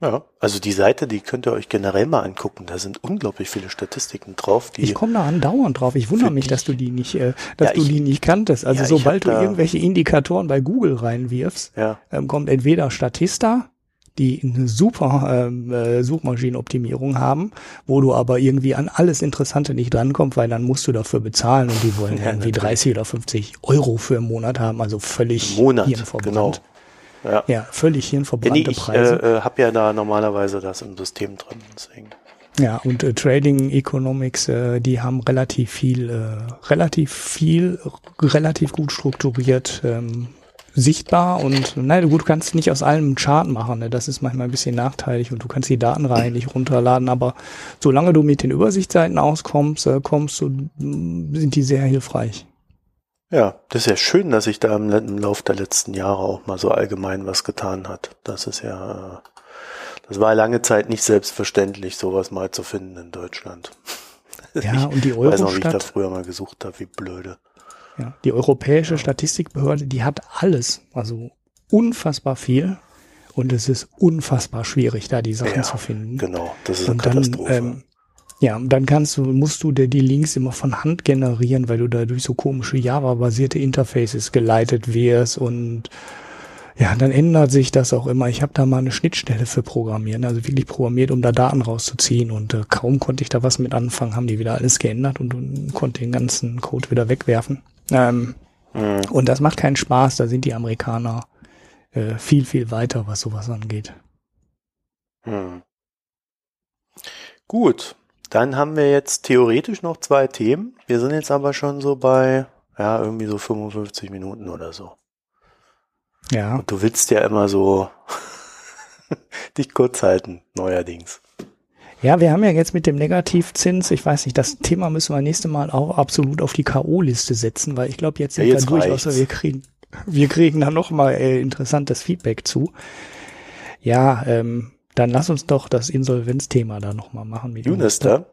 Ja, also die Seite, die könnt ihr euch generell mal angucken. Da sind unglaublich viele Statistiken drauf, die Ich komme da andauernd drauf. Ich wundere mich, dass du die nicht, äh, dass Ja, du ich- die nicht kanntest. Also Ja, sobald du irgendwelche Indikatoren bei Google reinwirfst, ja, ähm, kommt entweder Statista, die eine super ähm, äh, Suchmaschinenoptimierung haben, wo du aber irgendwie an alles Interessante nicht drankommst, weil dann musst du dafür bezahlen und die wollen Ja, irgendwie natürlich. 30 oder 50 Euro für einen Monat haben, also völlig Monat, genau. Ja. Ja, völlig Ja, hirnverbrannte nee, ich Preise. äh, äh, habe ja da normalerweise das im System drin, deswegen. Ja, und äh, Trading Economics, äh, die haben relativ viel, äh, relativ viel, relativ gut strukturiert ähm, sichtbar und nein, gut, du kannst nicht aus allem einen Chart machen, ne? das ist manchmal ein bisschen nachteilig und du kannst die Datenreihen nicht runterladen, aber solange du mit den Übersichtsseiten auskommst, äh, kommst du, mm, sind die sehr hilfreich. Ja, das ist ja schön, dass sich da im, im Lauf der letzten Jahre auch mal so allgemein was getan hat. Das ist ja, äh, das war lange Zeit nicht selbstverständlich, sowas mal zu finden in Deutschland. Ja, und die Ich weiß noch, wie ich da früher mal gesucht habe, wie blöde. Ja, die Europäische Statistikbehörde, die hat alles, also unfassbar viel und es ist unfassbar schwierig, da die Sachen Ja, zu finden. Genau, das ist eine Und dann, Katastrophe. ähm, ja, und dann kannst du, musst du dir die Links immer von Hand generieren, weil du da durch so komische Java-basierte Interfaces geleitet wirst und ja, dann ändert sich das auch immer. Ich habe da mal eine Schnittstelle für programmieren, also wirklich programmiert, um da Daten rauszuziehen und äh, kaum konnte ich da was mit anfangen, haben die wieder alles geändert und, und konnte den ganzen Code wieder wegwerfen. Ähm, Mhm. und das macht keinen Spaß, da sind die Amerikaner äh, viel, viel weiter, was sowas angeht. Hm. Gut, dann haben wir jetzt theoretisch noch zwei Themen. Wir sind jetzt aber schon so bei, ja, irgendwie so 55 Minuten oder so. Ja. Und du willst ja immer so dich kurz halten, neuerdings. Ja, wir haben ja jetzt mit dem Negativzins, ich weiß nicht, das Thema müssen wir nächste Mal auch absolut auf die K.O.-Liste setzen, weil ich glaube, jetzt Ja, sind jetzt wir durch, außer wir kriegen, wir kriegen da nochmal äh, interessantes Feedback zu. Ja, ähm, dann lass uns doch das Insolvenzthema da nochmal machen. Mit Unister?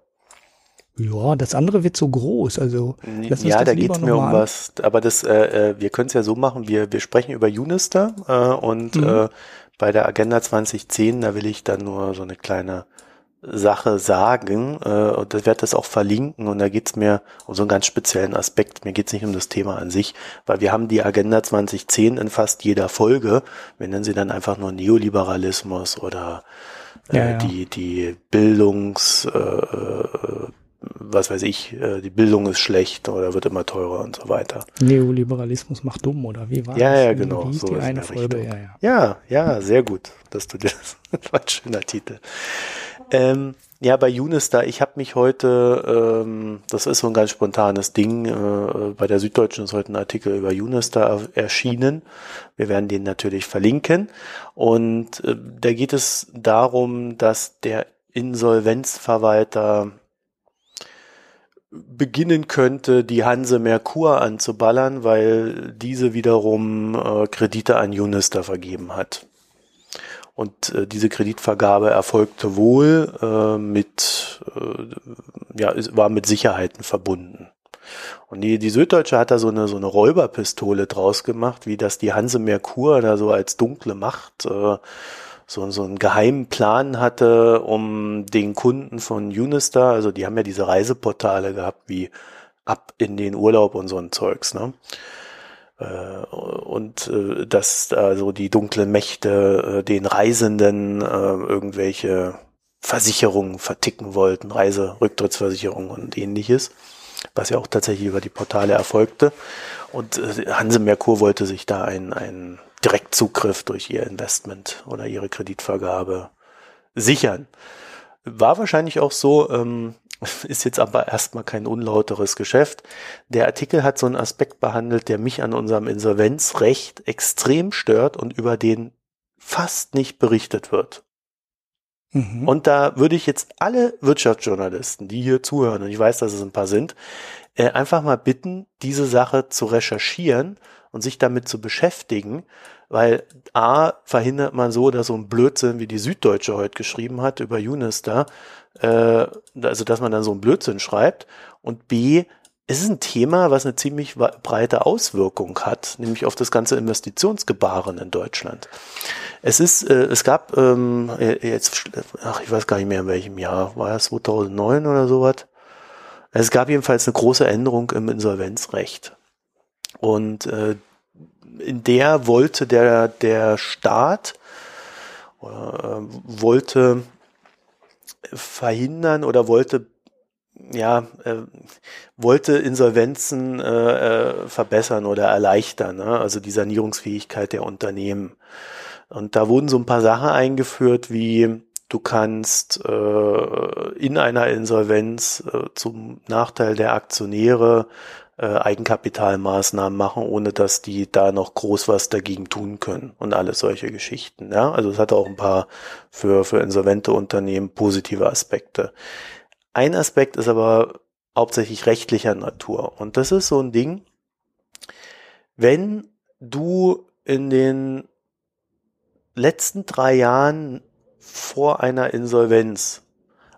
Ja, das andere wird so groß, also lass uns Ja, da geht's mir um an. was, aber das, äh, äh, wir können es ja so machen, wir, wir sprechen über Unister äh, und Mhm. äh, bei der Agenda 2010, da will ich dann nur so eine kleine Sache sagen äh, und ich werde das auch verlinken und da geht's mir um so einen ganz speziellen Aspekt. Mir geht's nicht um das Thema an sich, weil wir haben die Agenda 2010 in fast jeder Folge. Wir nennen sie dann einfach nur Neoliberalismus oder äh, Ja, ja. die die Bildungs äh, was weiß ich, äh, die Bildung ist schlecht oder wird immer teurer und so weiter. Neoliberalismus macht dumm, oder wie war Ja, das? ja, genau, so die eine Folge, ja, ja. Ja, ja, sehr gut, dass du das, das war ein schöner Titel. Ähm, ja, bei Unistar, ich habe mich heute, ähm, das ist so ein ganz spontanes Ding, äh, bei der Süddeutschen ist heute ein Artikel über Unistar erschienen. Wir werden den natürlich verlinken. Und äh, da geht es darum, dass der Insolvenzverwalter beginnen könnte, die Hanse Merkur anzuballern, weil diese wiederum äh, Kredite an Unistar vergeben hat. Und äh, diese Kreditvergabe erfolgte wohl äh, mit, äh, ja, war mit Sicherheiten verbunden. Und die, die Süddeutsche hat da so eine, so eine Räuberpistole draus gemacht, wie das die Hanse Merkur da so als dunkle Macht äh, so, so einen geheimen Plan hatte, um den Kunden von Unistar, also die haben ja diese Reiseportale gehabt, wie ab in den Urlaub und so ein Zeugs, ne? Äh, und äh, dass also die dunklen Mächte äh, den Reisenden irgendwelche Versicherungen verticken wollten, Reiserücktrittsversicherungen und ähnliches. was ja auch tatsächlich über die Portale erfolgte. Und Hanse Merkur wollte sich da einen, einen Direktzugriff durch ihr Investment oder ihre Kreditvergabe sichern. War wahrscheinlich auch so, ähm, ist jetzt aber erstmal kein unlauteres Geschäft. Der Artikel hat so einen Aspekt behandelt, der mich an unserem Insolvenzrecht extrem stört und über den fast nicht berichtet wird. Mhm. Und da würde ich jetzt alle Wirtschaftsjournalisten, die hier zuhören, und ich weiß, dass es ein paar sind, äh, einfach mal bitten, diese Sache zu recherchieren und sich damit zu beschäftigen, weil A, verhindert man so, dass so ein Blödsinn, wie die Süddeutsche heute geschrieben hat über Unister, äh, also dass man dann so ein Blödsinn schreibt und B, es ist ein Thema, was eine ziemlich breite Auswirkung hat, nämlich auf das ganze Investitionsgebaren in Deutschland. Es ist, äh, es gab ähm, jetzt, ach, ich weiß gar nicht mehr in welchem Jahr, war das 2009 oder sowas? Es gab jedenfalls eine große Änderung im Insolvenzrecht. Und äh, in der wollte der, der Staat äh, wollte verhindern oder wollte ja, äh, wollte Insolvenzen äh, äh, verbessern oder erleichtern, ne? also die Sanierungsfähigkeit der Unternehmen. Und da wurden so ein paar Sachen eingeführt, wie du kannst äh, in einer Insolvenz äh, zum Nachteil der Aktionäre äh, Eigenkapitalmaßnahmen machen, ohne dass die da noch groß was dagegen tun können und alles solche Geschichten. Ja? Also es hatte auch ein paar für, für insolvente Unternehmen positive Aspekte. Ein Aspekt ist aber hauptsächlich rechtlicher Natur. Und das ist so ein Ding, wenn du in den letzten drei Jahren vor einer Insolvenz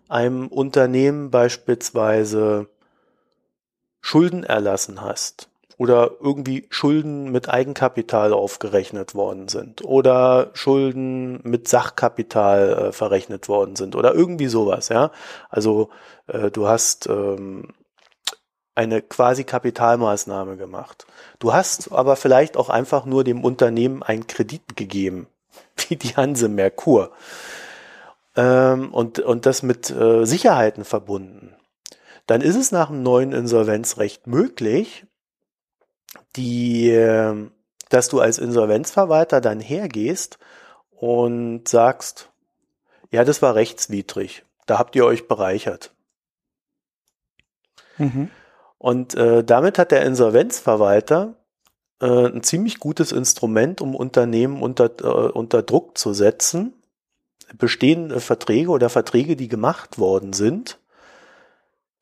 einem Unternehmen beispielsweise Schulden erlassen hast oder irgendwie Schulden mit Eigenkapital aufgerechnet worden sind oder Schulden mit Sachkapital äh, verrechnet worden sind oder irgendwie sowas, ja. Also äh, du hast ähm, eine quasi Kapitalmaßnahme gemacht. Du hast aber vielleicht auch einfach nur dem Unternehmen einen Kredit gegeben, wie die Hanse Merkur. Ähm, und, und das mit äh, Sicherheiten verbunden dann ist es nach dem neuen Insolvenzrecht möglich, die, ähm, dass du als Insolvenzverwalter dann hergehst und sagst, ja, das war rechtswidrig, da habt ihr euch bereichert. Mhm. Und äh, damit hat der Insolvenzverwalter äh, ein ziemlich gutes Instrument, um Unternehmen unter, äh, unter Druck zu setzen, bestehende Verträge oder Verträge, die gemacht worden sind,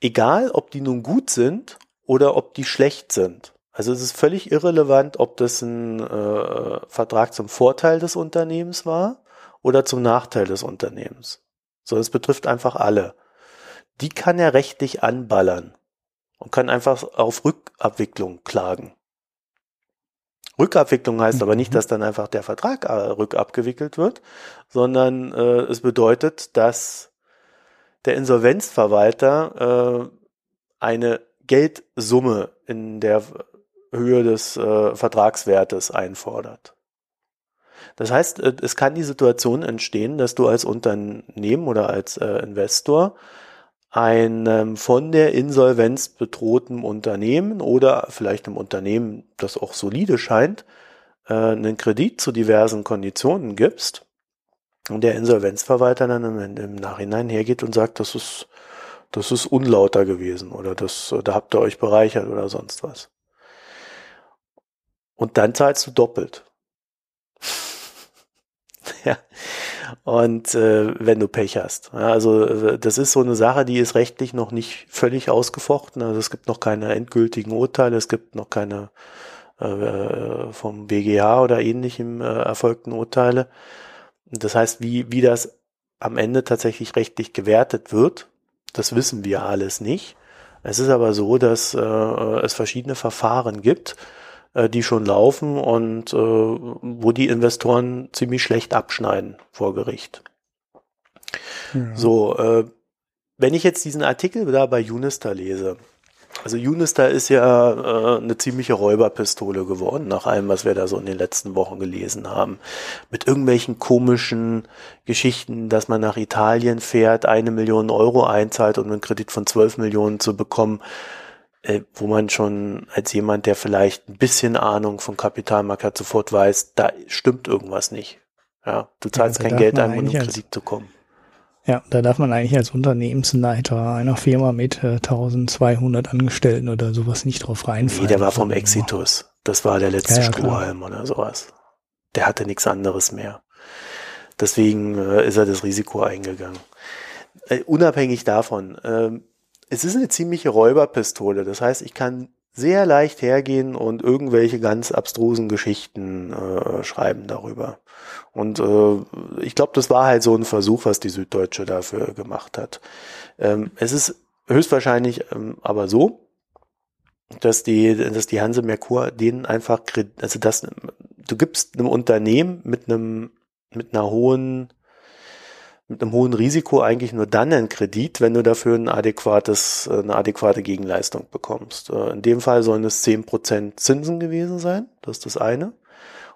egal ob die nun gut sind oder ob die schlecht sind. Also es ist völlig irrelevant, ob das ein äh, Vertrag zum Vorteil des Unternehmens war oder zum Nachteil des Unternehmens. So, es betrifft einfach alle. Die kann er rechtlich anballern und kann einfach auf Rückabwicklung klagen. Rückabwicklung heißt aber nicht, mhm. dass dann einfach der Vertrag äh, rückabgewickelt wird, sondern äh, es bedeutet, dass der Insolvenzverwalter äh, eine Geldsumme in der Höhe des äh, Vertragswertes einfordert. Das heißt, äh, es kann die Situation entstehen, dass du als Unternehmen oder als äh, Investor einem von der Insolvenz bedrohten Unternehmen oder vielleicht einem Unternehmen, das auch solide scheint, äh, einen Kredit zu diversen Konditionen gibst und der Insolvenzverwalter dann im, Nachhinein hergeht und sagt, das ist, das ist unlauter gewesen oder das, da habt ihr euch bereichert oder sonst was. Und dann zahlst du doppelt. ja. Und äh, wenn du Pech hast. Ja, also äh, das ist so eine Sache, die ist rechtlich noch nicht völlig ausgefochten. Also es gibt noch keine endgültigen Urteile, es gibt noch keine äh, vom BGH oder ähnlichem äh, erfolgten Urteile. Das heißt, wie, wie das am Ende tatsächlich rechtlich gewertet wird, das wissen wir alles nicht. Es ist aber so, dass äh, es verschiedene Verfahren gibt, äh, die schon laufen und äh, wo die Investoren ziemlich schlecht abschneiden vor Gericht. Ja. So, äh, wenn ich jetzt diesen Artikel da bei Unister lese, also Unister ist ja äh, eine ziemliche Räuberpistole geworden, nach allem, was wir da so in den letzten Wochen gelesen haben. Mit irgendwelchen komischen Geschichten, dass man nach Italien fährt, eine Million Euro einzahlt, um einen Kredit von zwölf Millionen zu bekommen. äh, wo man schon als jemand, der vielleicht ein bisschen Ahnung von Kapitalmarkt hat, sofort weiß, da stimmt irgendwas nicht. Ja, du zahlst ja, kein Geld ein, um Kredit zu kommen. Ja, da darf man eigentlich als Unternehmensleiter einer Firma mit äh, 1200 Angestellten oder sowas nicht drauf reinfallen. Nee, der war vom Exitus. Das war der letzte ja, ja, Strohhalm oder sowas. Der hatte nichts anderes mehr. Deswegen äh, ist er das Risiko eingegangen. Äh, unabhängig davon, äh, es ist eine ziemliche Räuberpistole. Das heißt, ich kann sehr leicht hergehen und irgendwelche ganz abstrusen Geschichten äh, schreiben darüber. Und äh, ich glaube, das war halt so ein Versuch, was die Süddeutsche dafür gemacht hat. Ähm, es ist höchstwahrscheinlich ähm, aber so, dass die, dass die Hanse Merkur denen einfach, also das, du gibst einem Unternehmen mit einem, mit einer hohen, mit einem hohen Risiko eigentlich nur dann einen Kredit, wenn du dafür ein adäquates, eine adäquate Gegenleistung bekommst. Äh, in dem Fall sollen es zehn Prozent Zinsen gewesen sein. Das ist das eine.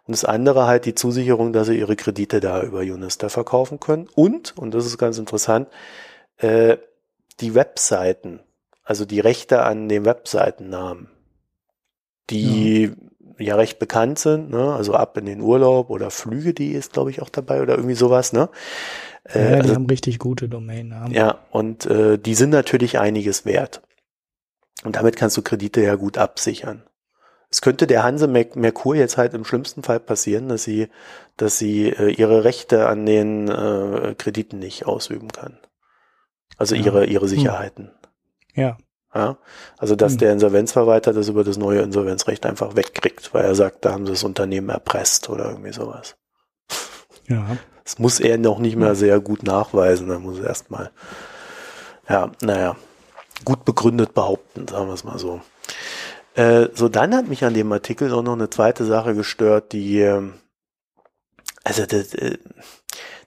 Und das andere halt die Zusicherung, dass sie ihre Kredite da über Unista verkaufen können. Und, und das ist ganz interessant, äh, die Webseiten, also die Rechte an den Webseitennamen, die ja, ja recht bekannt sind, ne? also ab in den Urlaub oder Flüge.de ist, glaube ich, auch dabei oder irgendwie sowas, ne? Äh, ja, die also, haben richtig gute Domainnamen. Ja, und äh, die sind natürlich einiges wert. Und damit kannst du Kredite ja gut absichern. Es könnte der Hanse Merkur jetzt halt im schlimmsten Fall passieren, dass sie, dass sie äh, ihre Rechte an den äh, Krediten nicht ausüben kann. Also ja. ihre, ihre hm. Sicherheiten. Ja. ja. Also dass hm. der Insolvenzverwalter das über das neue Insolvenzrecht einfach wegkriegt, weil er sagt, da haben sie das Unternehmen erpresst oder irgendwie sowas. Ja. Das muss er noch nicht mehr sehr gut nachweisen. Da muss er erstmal, ja, naja, gut begründet behaupten, sagen wir es mal so. Äh, so, dann hat mich an dem Artikel auch noch eine zweite Sache gestört, die, ähm, also das, äh,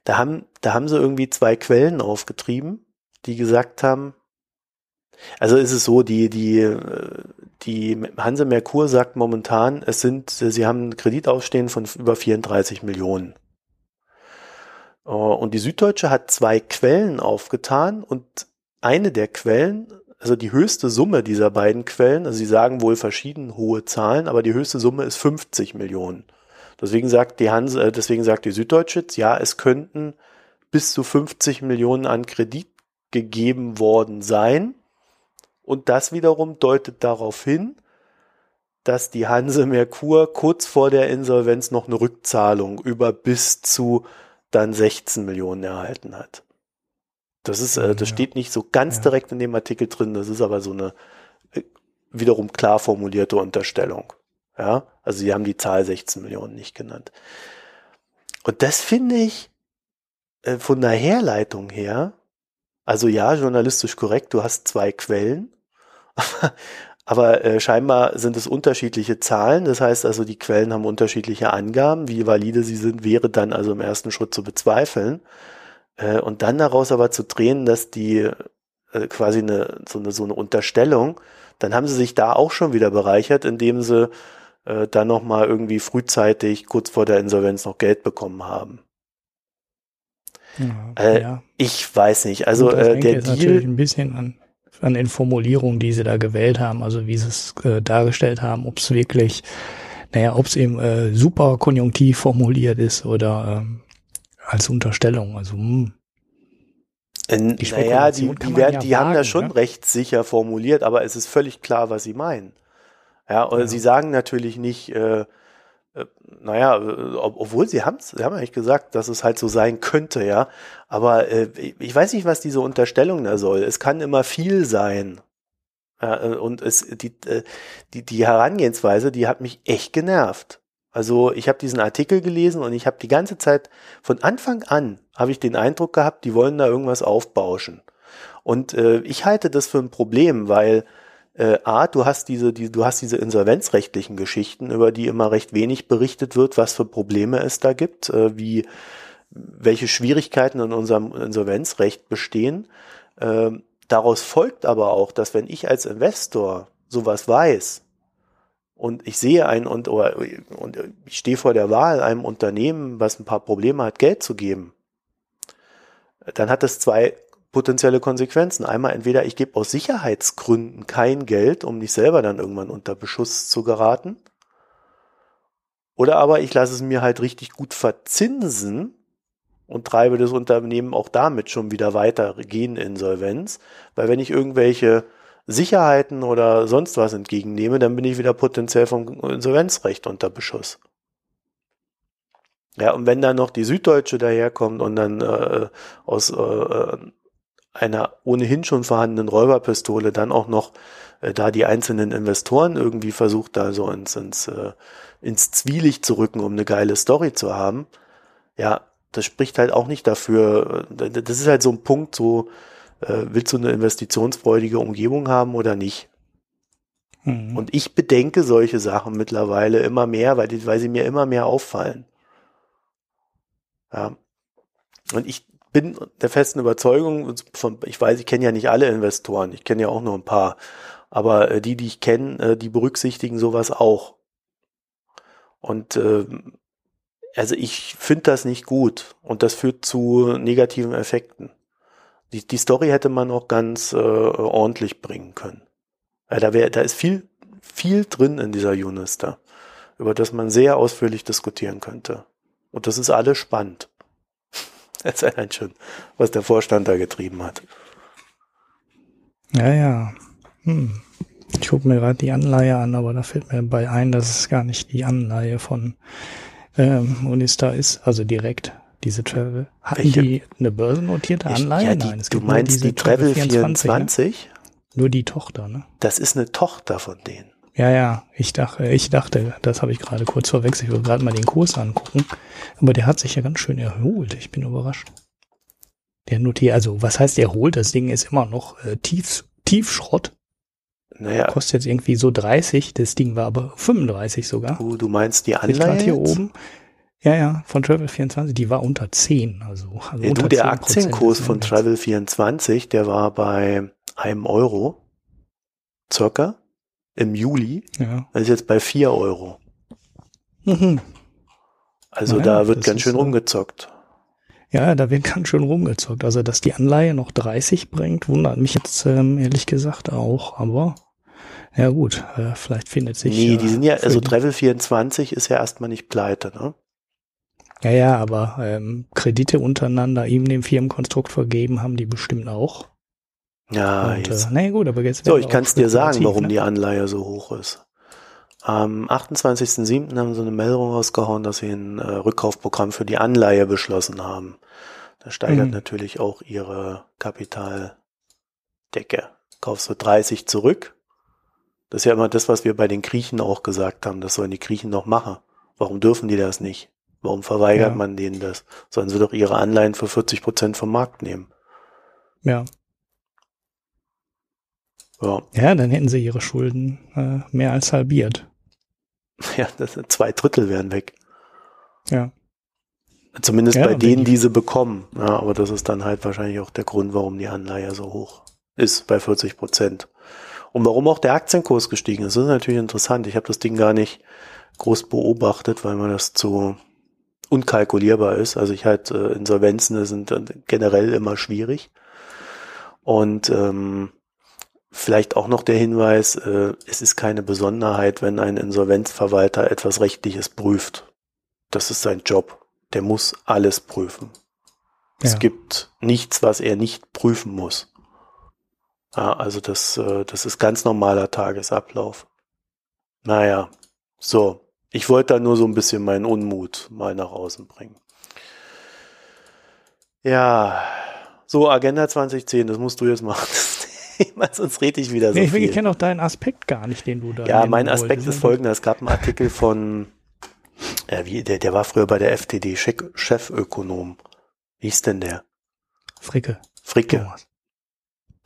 da haben, da haben sie irgendwie zwei Quellen aufgetrieben, die gesagt haben, also ist es so, die, die, äh, die Hanse Merkur sagt momentan, es sind, sie haben einen Kreditausstehen von über 34 Millionen. Und die Süddeutsche hat zwei Quellen aufgetan und eine der Quellen also die höchste Summe dieser beiden Quellen, also sie sagen wohl verschieden hohe Zahlen, aber die höchste Summe ist 50 Millionen. Deswegen sagt die Hanse, äh, deswegen sagt die Süddeutsche, ja, es könnten bis zu 50 Millionen an Kredit gegeben worden sein. Und das wiederum deutet darauf hin, dass die Hanse Merkur kurz vor der Insolvenz noch eine Rückzahlung über bis zu dann 16 Millionen erhalten hat. Das ist, äh, das ja. steht nicht so ganz ja. direkt in dem Artikel drin, das ist aber so eine äh, wiederum klar formulierte Unterstellung. Ja, also sie haben die Zahl 16 Millionen nicht genannt. Und das finde ich äh, von der Herleitung her, also ja, journalistisch korrekt, du hast zwei Quellen, aber äh, scheinbar sind es unterschiedliche Zahlen. Das heißt also, die Quellen haben unterschiedliche Angaben. Wie valide sie sind, wäre dann also im ersten Schritt zu bezweifeln. Äh, und dann daraus aber zu drehen, dass die äh, quasi eine so, eine so eine Unterstellung, dann haben sie sich da auch schon wieder bereichert, indem sie äh, dann nochmal irgendwie frühzeitig kurz vor der Insolvenz noch Geld bekommen haben. Ja, äh, ja. Ich weiß nicht. Also äh, der Deal natürlich ein bisschen an, an den Formulierungen, die sie da gewählt haben, also wie sie es äh, dargestellt haben, ob es wirklich, naja, ob es eben äh, super konjunktiv formuliert ist oder ähm, als Unterstellung. Also hm. Äh, die naja, die, die, werden, ja die wagen, haben das schon ne? recht sicher formuliert, aber es ist völlig klar, was sie meinen. Ja, und ja. sie sagen natürlich nicht, äh, äh, naja, äh, ob, obwohl sie haben sie haben eigentlich gesagt, dass es halt so sein könnte, ja. Aber äh, ich weiß nicht, was diese Unterstellung da soll. Es kann immer viel sein. Ja, äh, und es, die, die, die Herangehensweise, die hat mich echt genervt. Also ich habe diesen Artikel gelesen und ich habe die ganze Zeit von Anfang an habe ich den Eindruck gehabt, die wollen da irgendwas aufbauschen. Und äh, ich halte das für ein Problem, weil äh, a du hast diese die, du hast diese insolvenzrechtlichen Geschichten, über die immer recht wenig berichtet wird, was für Probleme es da gibt, äh, wie welche Schwierigkeiten in unserem Insolvenzrecht bestehen. Äh, daraus folgt aber auch, dass wenn ich als Investor sowas weiß, und ich sehe ein und, oder, und ich stehe vor der Wahl, einem Unternehmen, was ein paar Probleme hat, Geld zu geben, dann hat das zwei potenzielle Konsequenzen. Einmal entweder ich gebe aus Sicherheitsgründen kein Geld, um nicht selber dann irgendwann unter Beschuss zu geraten. Oder aber ich lasse es mir halt richtig gut verzinsen und treibe das Unternehmen auch damit schon wieder weiter gehen Insolvenz. Weil wenn ich irgendwelche Sicherheiten oder sonst was entgegennehme, dann bin ich wieder potenziell vom Insolvenzrecht unter Beschuss. Ja, und wenn dann noch die Süddeutsche daherkommt und dann äh, aus äh, einer ohnehin schon vorhandenen Räuberpistole dann auch noch äh, da die einzelnen Investoren irgendwie versucht, da so ins, ins, äh, ins Zwielicht zu rücken, um eine geile Story zu haben, ja, das spricht halt auch nicht dafür. Äh, das ist halt so ein Punkt, so äh, willst du eine investitionsfreudige Umgebung haben oder nicht? Mhm. Und ich bedenke solche Sachen mittlerweile immer mehr, weil, die, weil sie mir immer mehr auffallen. Ja. Und ich bin der festen Überzeugung, von, ich weiß, ich kenne ja nicht alle Investoren, ich kenne ja auch nur ein paar, aber äh, die, die ich kenne, äh, die berücksichtigen sowas auch. Und äh, also ich finde das nicht gut und das führt zu negativen Effekten. Die, die Story hätte man auch ganz äh, ordentlich bringen können. Ja, da, wär, da ist viel, viel drin in dieser Unister, über das man sehr ausführlich diskutieren könnte. Und das ist alles spannend. Das ist schon, was der Vorstand da getrieben hat. Ja, ja. Hm. Ich gucke mir gerade die Anleihe an, aber da fällt mir bei ein, dass es gar nicht die Anleihe von ähm, Unista ist, also direkt diese Travel. Hatten Welche? die eine börsennotierte Anleihe? Ja, die, Nein, es du meinst die Travel 24? 24 ne? Nur die Tochter, ne? Das ist eine Tochter von denen. Ja, ja, ich dachte, ich dachte, das habe ich gerade kurz verwechselt. Ich will gerade mal den Kurs angucken. Aber der hat sich ja ganz schön erholt. Ich bin überrascht. Der notiert, also was heißt erholt? Das Ding ist immer noch äh, tief, Tiefschrott. Naja. Kostet jetzt irgendwie so 30. Das Ding war aber 35 sogar. Du, du meinst die Anleihe hier oben. Ja, ja, von Travel24, die war unter 10. Also, also ja, du, der Aktienkurs von Travel24, der war bei einem Euro. Circa im Juli. Ja. Das ist jetzt bei vier Euro. Mhm. Also naja, da wird ganz schön rumgezockt. Ja, da wird ganz schön rumgezockt. Also, dass die Anleihe noch 30 bringt, wundert mich jetzt ähm, ehrlich gesagt auch. Aber ja gut, äh, vielleicht findet sich. Nee, die sind ja, also Travel 24 ist ja erstmal nicht pleite, ne? Ja, ja, aber ähm, Kredite untereinander ihm dem Firmenkonstrukt vergeben haben die bestimmt auch. Ja, und, jetzt. Äh, nee, gut, aber jetzt So, ich kann es dir sagen, warum ne? die Anleihe so hoch ist. Am 28.07. haben sie eine Meldung rausgehauen, dass sie ein äh, Rückkaufprogramm für die Anleihe beschlossen haben. Das steigert mhm. natürlich auch ihre Kapitaldecke. Kaufst du 30 zurück. Das ist ja immer das, was wir bei den Griechen auch gesagt haben. Das sollen die Griechen noch machen. Warum dürfen die das nicht? Warum verweigert ja. man denen das? Sollen sie doch ihre Anleihen für 40 Prozent vom Markt nehmen. Ja, ja. ja, dann hätten sie ihre Schulden äh, mehr als halbiert. Ja, das sind zwei Drittel wären weg. Ja. Zumindest ja, bei denen, die sie bekommen. Ja, aber das ist dann halt wahrscheinlich auch der Grund, warum die Anleihe so hoch ist, bei 40 Prozent. Und warum auch der Aktienkurs gestiegen ist, das ist natürlich interessant. Ich habe das Ding gar nicht groß beobachtet, weil man das zu unkalkulierbar ist. Also ich halt äh, Insolvenzen sind generell immer schwierig. Und ähm, Vielleicht auch noch der Hinweis, äh, es ist keine Besonderheit, wenn ein Insolvenzverwalter etwas Rechtliches prüft. Das ist sein Job. Der muss alles prüfen. Ja. Es gibt nichts, was er nicht prüfen muss. Ja, also das, äh, das ist ganz normaler Tagesablauf. Naja, so. Ich wollte da nur so ein bisschen meinen Unmut mal nach außen bringen. Ja, so Agenda 2010, das musst du jetzt machen. Sonst rede ich wieder so nee, viel. Ich kenne auch deinen Aspekt gar nicht, den du da Ja, mein Aspekt ist folgender. Es gab einen Artikel von, äh, wie, der, der war früher bei der FTD, Chefökonom. Wie hieß denn der? Fricke. Fricke. Thomas.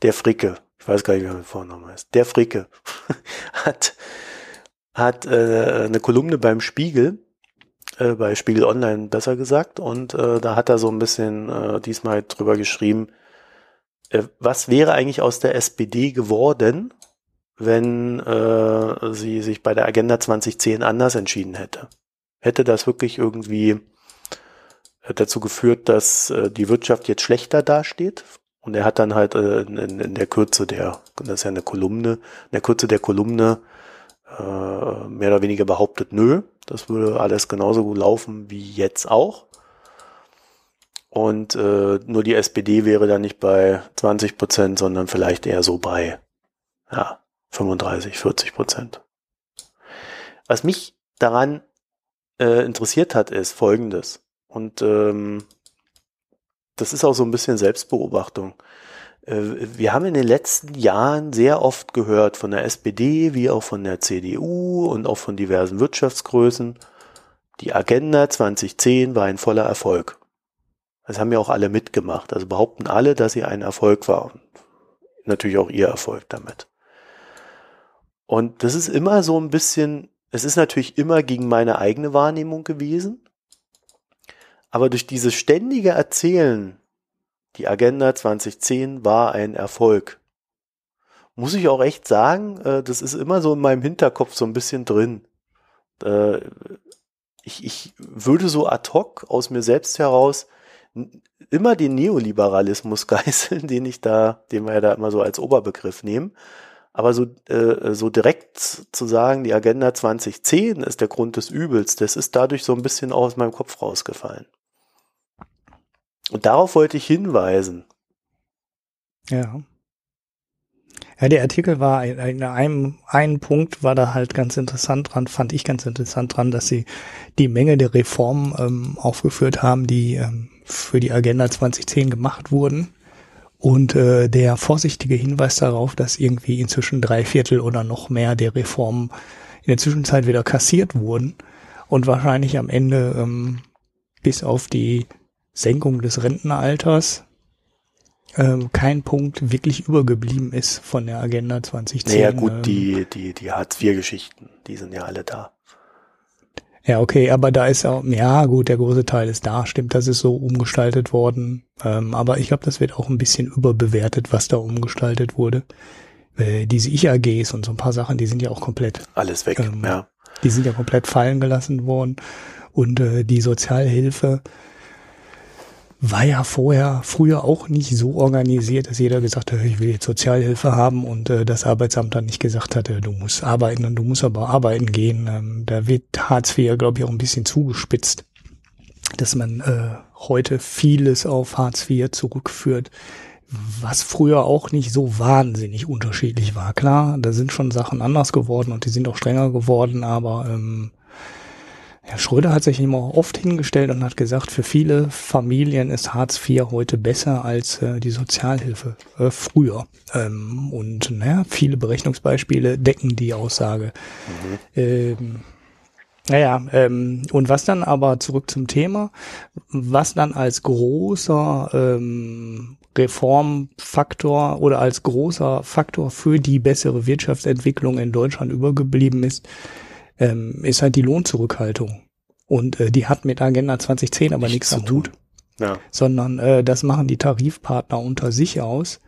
Der Fricke. Ich weiß gar nicht, wie er mit Vornamen heißt. Der Fricke hat, hat äh, eine Kolumne beim Spiegel, äh, bei Spiegel Online besser gesagt, und äh, da hat er so ein bisschen äh, diesmal drüber geschrieben, äh, was wäre eigentlich aus der SPD geworden, wenn äh, sie sich bei der Agenda 2010 anders entschieden hätte? Hätte das wirklich irgendwie äh, dazu geführt, dass äh, die Wirtschaft jetzt schlechter dasteht Und er hat dann halt äh, in, in, der Kürze der, das ist ja eine Kolumne, in der Kürze der Kolumne äh, mehr oder weniger behauptet, nö, das würde alles genauso gut laufen wie jetzt auch. Und äh, nur die SPD wäre dann nicht bei 20 Prozent, sondern vielleicht eher so bei ja, 35, 40 Prozent. Was mich daran äh, interessiert hat, ist Folgendes. Und ähm, das ist auch so ein bisschen Selbstbeobachtung. Äh, wir haben in den letzten Jahren sehr oft gehört von der SPD wie auch von der CDU und auch von diversen Wirtschaftsgrößen, die Agenda 2010 war ein voller Erfolg. Das haben ja auch alle mitgemacht. Also behaupten alle, dass sie ein Erfolg war. Natürlich auch ihr Erfolg damit. Und das ist immer so ein bisschen, es ist natürlich immer gegen meine eigene Wahrnehmung gewesen. Aber durch dieses ständige Erzählen, die Agenda 2010 war ein Erfolg, muss ich auch echt sagen, äh, das ist immer so in meinem Hinterkopf so ein bisschen drin. Äh, ich, ich würde so ad hoc aus mir selbst heraus immer den Neoliberalismus geißeln, den ich da, den wir ja da immer so als Oberbegriff nehmen. Aber so, äh, so direkt zu sagen, die Agenda 2010 ist der Grund des Übels, das ist dadurch so ein bisschen auch aus meinem Kopf rausgefallen. Und darauf wollte ich hinweisen. Ja. Ja, der Artikel war in einem, einen Punkt war da halt ganz interessant dran, fand ich ganz interessant dran, dass sie die Menge der Reformen ähm, aufgeführt haben, die ähm, für die Agenda 2010 gemacht wurden. Und äh, der vorsichtige Hinweis darauf, dass irgendwie inzwischen drei Viertel oder noch mehr der Reformen in der Zwischenzeit wieder kassiert wurden und wahrscheinlich am Ende ähm, bis auf die Senkung des Rentenalters ähm, kein Punkt wirklich übergeblieben ist von der Agenda 2010. Naja gut, ähm, die, die, die Hartz-IV-Geschichten, die sind ja alle da. Ja, okay, aber da ist auch, ja gut, der große Teil ist da, stimmt, das ist so umgestaltet worden. Ähm, aber ich glaube, das wird auch ein bisschen überbewertet, was da umgestaltet wurde. Äh, diese Ich-AGs und so ein paar Sachen, die sind ja auch komplett. Alles weg, ähm, ja. Die sind ja komplett fallen gelassen worden. Und äh, die Sozialhilfe, war ja vorher, früher auch nicht so organisiert, dass jeder gesagt hat, ich will jetzt Sozialhilfe haben und äh, das Arbeitsamt dann nicht gesagt hatte, du musst arbeiten und du musst aber arbeiten gehen. Ähm, da wird Hartz IV, glaube ich, auch ein bisschen zugespitzt, dass man äh, heute vieles auf Hartz IV zurückführt, was früher auch nicht so wahnsinnig unterschiedlich war. Klar, da sind schon Sachen anders geworden und die sind auch strenger geworden, aber ähm, Herr Schröder hat sich immer oft hingestellt und hat gesagt, für viele Familien ist Hartz IV heute besser als äh, die Sozialhilfe äh, früher. Ähm, und naja, viele Berechnungsbeispiele decken die Aussage. Mhm. Ähm, naja, ähm, und was dann aber zurück zum Thema, was dann als großer ähm, Reformfaktor oder als großer Faktor für die bessere Wirtschaftsentwicklung in Deutschland übergeblieben ist, ähm, ist halt die Lohnzurückhaltung. Und äh, die hat mit Agenda 2010 aber nichts am Hut. Ja. Sondern äh, das machen die Tarifpartner unter sich aus.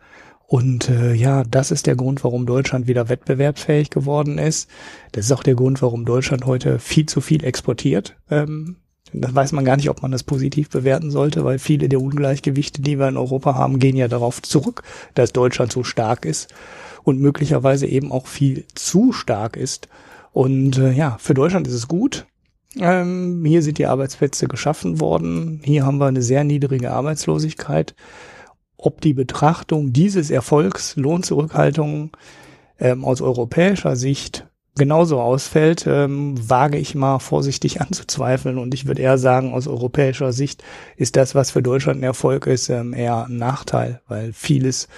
Und äh, ja, das ist der Grund, warum Deutschland wieder wettbewerbsfähig geworden ist. Das ist auch der Grund, warum Deutschland heute viel zu viel exportiert. Ähm, das weiß man gar nicht, ob man das positiv bewerten sollte, weil viele der Ungleichgewichte, die wir in Europa haben, gehen ja darauf zurück, dass Deutschland so stark ist und möglicherweise eben auch viel zu stark ist. Und äh, ja, für Deutschland ist es gut. Ähm, hier sind die Arbeitsplätze geschaffen worden. Hier haben wir eine sehr niedrige Arbeitslosigkeit. Ob die Betrachtung dieses Erfolgs, Lohnzurückhaltung ähm, aus europäischer Sicht genauso ausfällt, ähm, wage ich mal vorsichtig anzuzweifeln. Und ich würde eher sagen, aus europäischer Sicht ist das, was für Deutschland ein Erfolg ist, ähm, eher ein Nachteil, weil vieles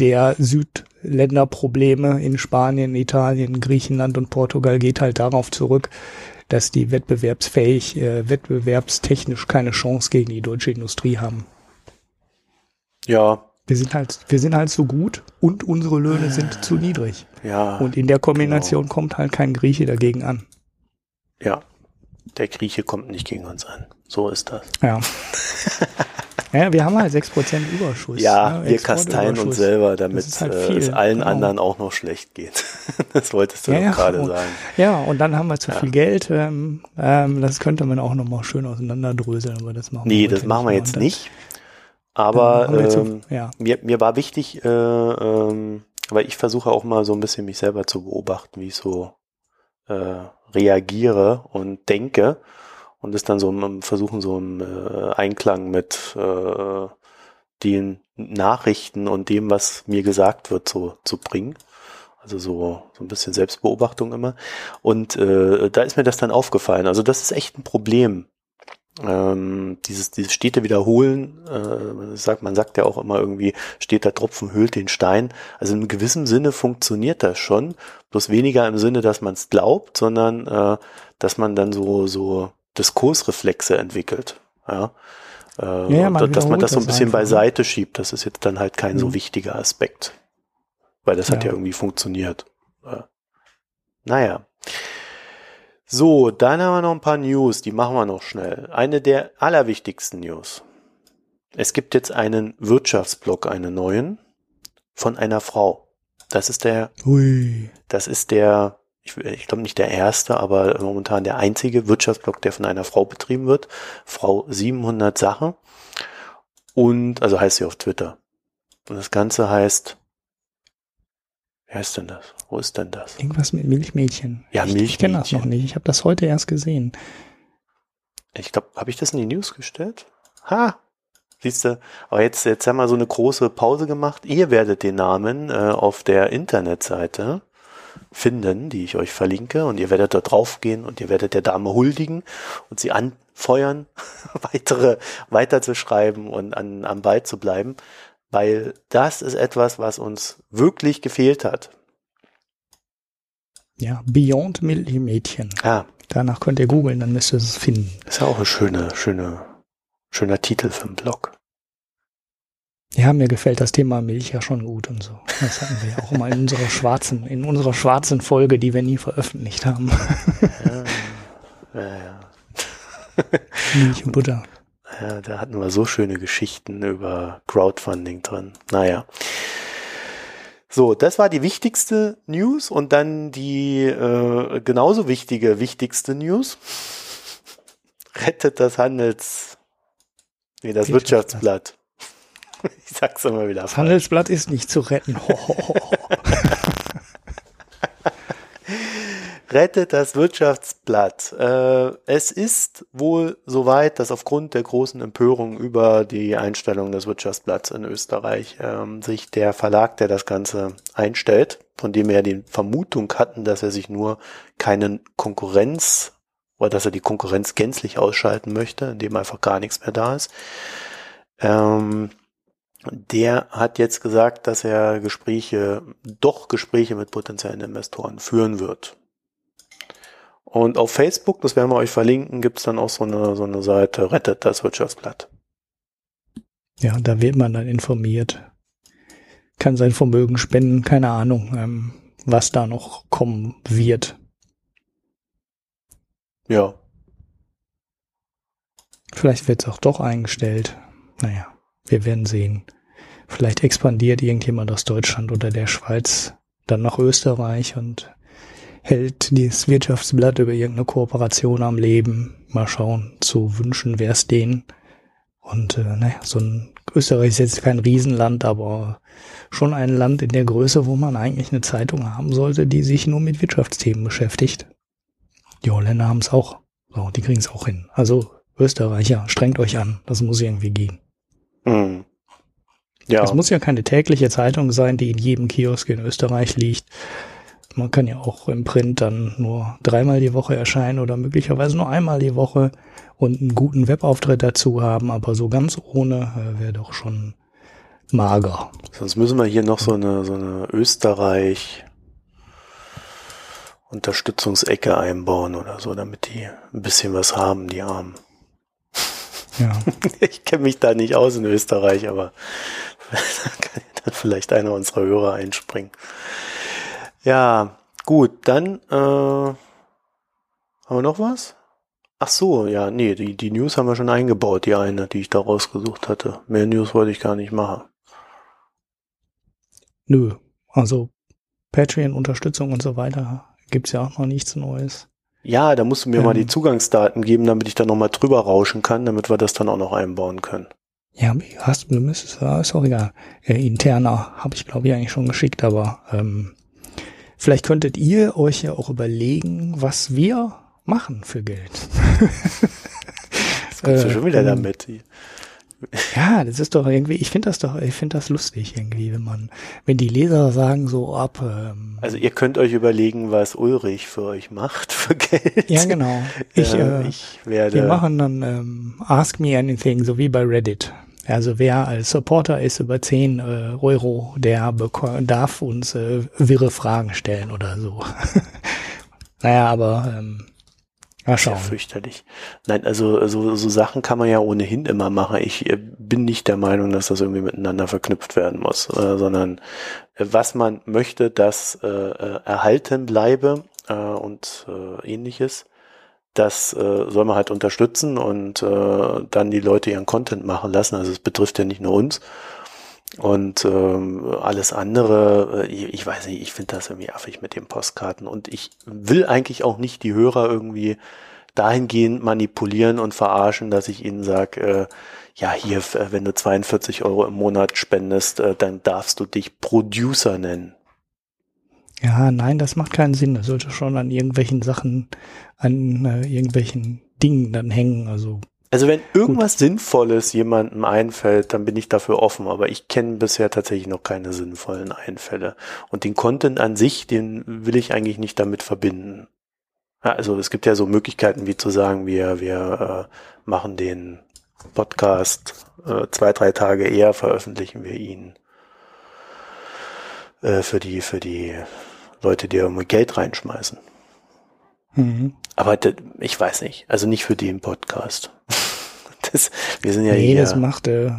der Südländerprobleme in Spanien, Italien, Griechenland und Portugal geht halt darauf zurück, dass die wettbewerbsfähig, äh, wettbewerbstechnisch keine Chance gegen die deutsche Industrie haben. Ja. Wir sind halt, wir sind halt zu gut und unsere Löhne sind zu niedrig. Ja. Und in der Kombination genau. kommt halt kein Grieche dagegen an. Ja. Der Grieche kommt nicht gegen uns an. So ist das. Ja. Ja, wir haben halt 6% Überschuss. Ja, ne? wir kasteien uns selber, damit halt äh, es allen genau. anderen auch noch schlecht geht. das wolltest du ja, doch gerade sagen. Ja, und dann haben wir zu ja. viel Geld. Ähm, ähm, das könnte man auch nochmal schön auseinanderdröseln, aber das machen nee, wir Nee, das machen wir jetzt nicht. Aber ähm, ja. mir, mir war wichtig, äh, ähm, weil ich versuche auch mal so ein bisschen mich selber zu beobachten, wie ich so äh, reagiere und denke und es dann so im, versuchen, so im äh, Einklang mit äh, den Nachrichten und dem, was mir gesagt wird, so zu bringen. Also so, so ein bisschen Selbstbeobachtung immer. Und äh, da ist mir das dann aufgefallen. Also das ist echt ein Problem. Ähm, dieses, dieses stete Wiederholen, äh, sagt, man sagt ja auch immer irgendwie, steht der Tropfen höhlt den Stein. Also in gewissem Sinne funktioniert das schon, bloß weniger im Sinne, dass man es glaubt, sondern äh, dass man dann so, so Diskursreflexe entwickelt. Ja. Äh, Ja, ja, und man dass man das so ein bisschen einfach, ne? beiseite schiebt, das ist jetzt dann halt kein so Mhm. wichtiger Aspekt. Weil das hat Ja. ja irgendwie funktioniert. Äh, naja. So, dann haben wir noch ein paar News, die machen wir noch schnell. Eine der allerwichtigsten News. Es gibt jetzt einen Wirtschaftsblog, einen neuen, von einer Frau. Das ist der, Ui. das ist der, ich, ich glaube nicht der erste, aber momentan der einzige Wirtschaftsblog, der von einer Frau betrieben wird. Frau 700 Sache. Und, also heißt sie auf Twitter. Und das Ganze heißt, wie heißt denn das? Wo ist denn das? Irgendwas mit Milchmädchen. Ja, ich, Ich kenne das Milchmädchen. noch nicht. Ich habe das heute erst gesehen. Ich glaube, habe ich das in die News gestellt? Ha! Siehst du, aber jetzt, jetzt haben wir so eine große Pause gemacht. Ihr werdet den Namen äh, auf der Internetseite finden, die ich euch verlinke, und ihr werdet dort draufgehen und ihr werdet der Dame huldigen und sie anfeuern, weitere weiterzuschreiben und an, am Ball zu bleiben, weil das ist etwas, was uns wirklich gefehlt hat. Ja, Beyond Milchmädchen. Ja, Danach könnt ihr googeln, dann müsst ihr es finden. ist ja auch ein schöner, schöner, schöner Titel für einen Blog. Ja, mir gefällt das Thema Milch ja schon gut und so. Das hatten wir ja auch mal in unserer schwarzen, in unserer schwarzen Folge, die wir nie veröffentlicht haben. Ja, ja, ja. Milch und Butter. Ja, da hatten wir so schöne Geschichten über Crowdfunding drin. Naja. So, das war die wichtigste News und dann die äh, genauso wichtige, wichtigste News. Rettet das Handels... Nee, das Wirtschaftsblatt. Ich sag's immer wieder. Das Handelsblatt ist nicht zu retten. Ho, ho, ho. Rettet das Wirtschaftsblatt. Äh, es ist wohl soweit, dass aufgrund der großen Empörung über die Einstellung des Wirtschaftsblatts in Österreich ähm, sich der Verlag, der das Ganze einstellt, von dem wir ja die Vermutung hatten, dass er sich nur keinen Konkurrenz oder dass er die Konkurrenz gänzlich ausschalten möchte, indem einfach gar nichts mehr da ist. Ähm, der hat jetzt gesagt, dass er Gespräche, doch Gespräche mit potenziellen Investoren führen wird. Und auf Facebook, das werden wir euch verlinken, gibt's dann auch so eine, so eine Seite, rettet das Wirtschaftsblatt. Ja, da wird man dann informiert. Kann sein Vermögen spenden, keine Ahnung, ähm, was da noch kommen wird. Ja, Vielleicht wird es auch doch eingestellt. Naja, wir werden sehen. Vielleicht expandiert irgendjemand aus Deutschland oder der Schweiz dann nach Österreich und hält dieses Wirtschaftsblatt über irgendeine Kooperation am Leben. Mal schauen, zu wünschen wäre es denen. Und äh, naja, so ein Österreich ist jetzt kein Riesenland, aber schon ein Land in der Größe, wo man eigentlich eine Zeitung haben sollte, die sich nur mit Wirtschaftsthemen beschäftigt. Die Holländer haben es auch. So, die kriegen es auch hin. Also Österreicher, strengt euch an. Das muss irgendwie gehen. hm. ja, Es muss ja keine tägliche Zeitung sein, die in jedem Kiosk in Österreich liegt. Man kann ja auch im Print dann nur dreimal die Woche erscheinen oder möglicherweise nur einmal die Woche und einen guten Webauftritt dazu haben, aber so ganz ohne äh, wäre doch schon mager. sonst müssen wir hier noch so eine, so eine Österreich Unterstützungsecke einbauen oder so, damit die ein bisschen was haben, die Armen. Ja. Ich kenne mich da nicht aus in Österreich, aber da kann dann vielleicht einer unserer Hörer einspringen. Ja, gut, dann äh, haben wir noch was? Ach so, ja, nee, die, die News haben wir schon eingebaut, die eine, die ich da rausgesucht hatte. Mehr News wollte ich gar nicht machen. Nö. Also Patreon-Unterstützung und so weiter gibt's ja auch noch nichts Neues. Ja, da musst du mir mal Ähm. die Zugangsdaten geben, damit ich da nochmal drüber rauschen kann, damit wir das dann auch noch einbauen können. Ja, hast du müsstest, ist auch egal. Äh, interner habe ich glaube ich eigentlich schon geschickt, aber ähm, vielleicht könntet ihr euch ja auch überlegen, was wir machen für Geld. das kommst du schon wieder äh, damit. Ja, das ist doch irgendwie, ich finde das doch, ich finde das lustig irgendwie, wenn man, wenn die Leser sagen so ab. Ähm, also ihr könnt euch überlegen, was Ulrich für euch macht für Geld. Ja, genau. Ich, äh, ich werde. Wir machen dann ähm, Ask Me Anything, so wie bei Reddit. Also wer als Supporter ist über 10 äh, Euro, der darf uns äh, wirre Fragen stellen oder so. naja, aber ähm, Mal schauen. Ja fürchterlich. Nein, also so, so Sachen kann man ja ohnehin immer machen. Ich äh, bin nicht der Meinung, dass das irgendwie miteinander verknüpft werden muss, äh, sondern äh, was man möchte, das äh, äh erhalten bleibe äh, und äh, ähnliches. Das äh, soll man halt unterstützen und äh, dann die Leute ihren Content machen lassen. Also es betrifft ja nicht nur uns. Und ähm, alles andere, äh, ich, weiß nicht, ich finde das irgendwie affig mit den Postkarten. Und ich will eigentlich auch nicht die Hörer irgendwie dahingehend manipulieren und verarschen, dass ich ihnen sage, äh, ja, hier, äh, wenn du 42 Euro im Monat spendest, äh, dann darfst du dich Producer nennen. Ja, nein, das macht keinen Sinn. Das sollte schon an irgendwelchen Sachen, an äh, irgendwelchen Dingen dann hängen. Also also wenn irgendwas Gut. Sinnvolles jemandem einfällt, dann bin ich dafür offen, aber ich kenne bisher tatsächlich noch keine sinnvollen Einfälle. Und den Content an sich, den will ich eigentlich nicht damit verbinden. Also es gibt ja so Möglichkeiten wie zu sagen, wir, wir äh, machen den Podcast äh, zwei, drei Tage eher, veröffentlichen wir ihn äh, für die, für die Leute, die irgendwie Geld reinschmeißen. Mhm. Aber ich weiß nicht, also nicht für den Podcast. Das, wir sind ja nee, hier das macht äh,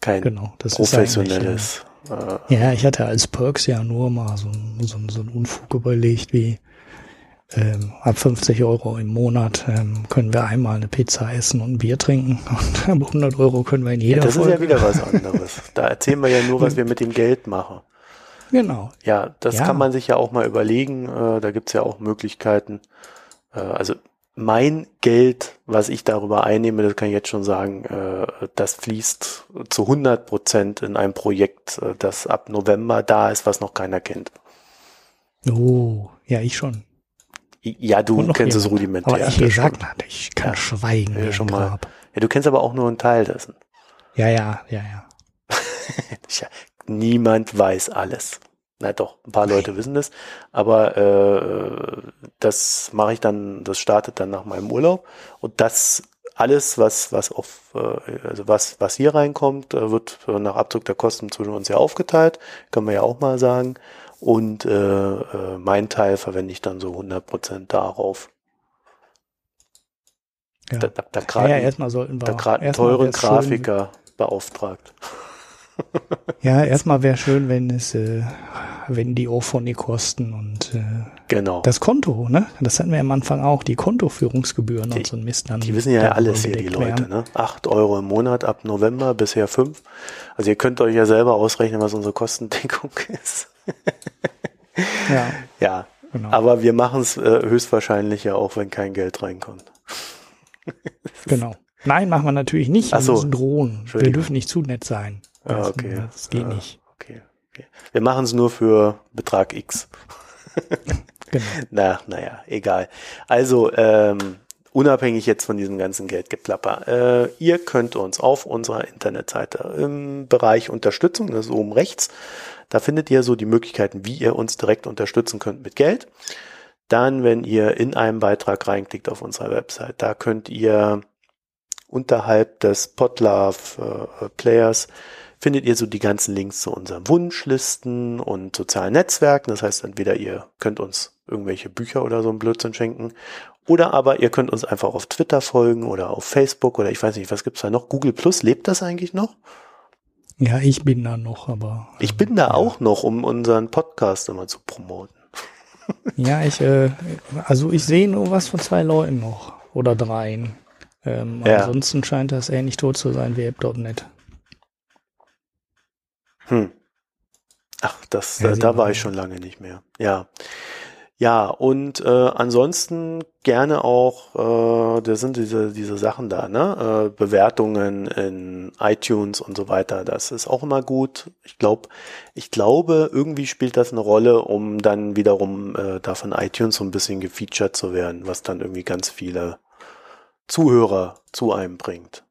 kein genau, das professionelles. Ist äh, ja, ich hatte als Perks ja nur mal so, so, so einen Unfug überlegt, wie ähm, ab 50 Euro im Monat ähm, können wir einmal eine Pizza essen und ein Bier trinken und ab 100 Euro können wir in jeder ja, das Folge. ist ja wieder was anderes. Da erzählen wir ja nur, was wir mit dem Geld machen. Genau. Ja, das ja. kann man sich ja auch mal überlegen. Äh, da gibt's ja auch Möglichkeiten. Äh, also mein Geld, was ich darüber einnehme, das kann ich jetzt schon sagen, äh, das fließt zu 100 Prozent in ein Projekt, das ab November da ist, was noch keiner kennt. Oh, ja, ich schon. Ja, du kennst es rudimentär. Aber ich gesagt, ich kann ja, schweigen. Ja, schon mal. Ja, du kennst aber auch nur einen Teil dessen. Ja, ja, ja, ja. Niemand weiß alles. Na doch, ein paar Leute wissen das, aber äh, das mache ich dann, das startet dann nach meinem Urlaub und das alles, was was auf, äh, also was was hier reinkommt, äh, wird nach Abzug der Kosten zwischen uns ja aufgeteilt, können wir ja auch mal sagen. Und äh, äh, mein Teil verwende ich dann so 100 Prozent darauf. Ja. Da, da, da gerade ja, erstmal sollten wir da gerade einen teuren Grafiker beauftragt. Ja, erstmal wäre schön, wenn es, äh, wenn die Ophonie kosten und äh, genau. das Konto, ne? Das hatten wir am Anfang auch, die Kontoführungsgebühren die, und so ein Mist dann. Die wissen ja alles hier, die Leute, werden. ne? Acht Euro im Monat ab November, bisher fünf. Also ihr könnt euch ja selber ausrechnen, was unsere Kostendeckung ist. ja. Ja. Genau. Aber wir machen es äh, höchstwahrscheinlich ja auch, wenn kein Geld reinkommt. genau. Nein, machen wir natürlich nicht. So. Wir müssen drohen. Wir dürfen nicht zu nett sein. Ah, okay. Das geht ah, nicht. Okay, okay. Wir machen es nur für Betrag X. genau. Na, naja, egal. Also, ähm, unabhängig jetzt von diesem ganzen Geldgeplapper, äh, ihr könnt uns auf unserer Internetseite im Bereich Unterstützung, das ist oben rechts, da findet ihr so die Möglichkeiten, wie ihr uns direkt unterstützen könnt mit Geld. Dann, wenn ihr in einen Beitrag reinklickt auf unserer Website, da könnt ihr unterhalb des Podlove äh, Players findet ihr so die ganzen Links zu unseren Wunschlisten und sozialen Netzwerken. Das heißt, entweder ihr könnt uns irgendwelche Bücher oder so ein Blödsinn schenken oder aber ihr könnt uns einfach auf Twitter folgen oder auf Facebook oder ich weiß nicht, was gibt's da noch? Google Plus, lebt das eigentlich noch? Ja, ich bin da noch, aber. Ich bin da ja. auch noch, um unseren Podcast immer zu promoten. ja, ich, äh, also ich sehe nur was von zwei Leuten noch oder dreien. Ähm, ja. Ansonsten scheint das ähnlich tot zu sein wie App.net. Hm. Ach, das, ja, da, da war ich schon lange nicht mehr. Ja. Ja, und äh, ansonsten gerne auch, äh, da sind diese, diese Sachen da, ne? Äh, Bewertungen in iTunes und so weiter. Das ist auch immer gut. Ich glaube, ich glaube, irgendwie spielt das eine Rolle, um dann wiederum äh, da von iTunes so ein bisschen gefeatured zu werden, was dann irgendwie ganz viele Zuhörer zu einem bringt.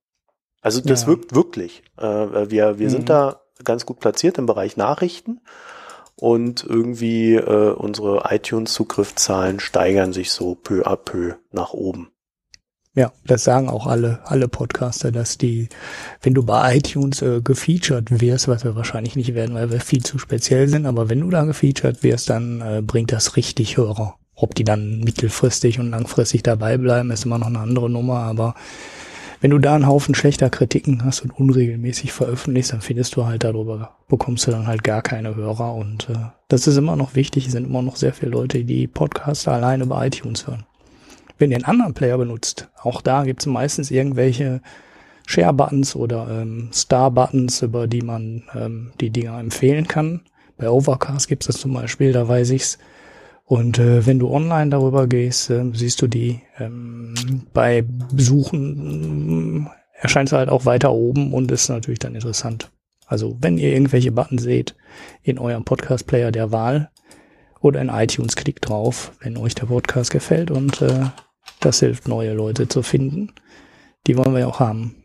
Also das ja. wirkt wirklich. Äh, wir wir mhm. sind da ganz gut platziert im Bereich Nachrichten und irgendwie äh, unsere iTunes-Zugriffszahlen steigern sich so peu à peu nach oben. Ja, das sagen auch alle, alle Podcaster, dass die, wenn du bei iTunes äh, gefeatured wirst, was wir wahrscheinlich nicht werden, weil wir viel zu speziell sind, aber wenn du da gefeatured wirst, dann äh, bringt das richtig Hörer. Ob die dann mittelfristig und langfristig dabei bleiben, ist immer noch eine andere Nummer, aber wenn du da einen Haufen schlechter Kritiken hast und unregelmäßig veröffentlichst, dann findest du halt darüber, bekommst du dann halt gar keine Hörer und äh, das ist immer noch wichtig, es sind immer noch sehr viele Leute, die Podcasts alleine über iTunes hören. Wenn ihr einen anderen Player benutzt, auch da gibt es meistens irgendwelche Share-Buttons oder ähm, Star-Buttons, über die man ähm, die Dinger empfehlen kann. Bei Overcast gibt es das zum Beispiel, da weiß ich's. Und äh, wenn du online darüber gehst, äh, siehst du die ähm, bei Besuchen äh, erscheint es halt auch weiter oben und ist natürlich dann interessant. Also wenn ihr irgendwelche Button seht in eurem Podcast-Player der Wahl oder in iTunes, klickt drauf, wenn euch der Podcast gefällt und äh, das hilft, neue Leute zu finden. Die wollen wir ja auch haben.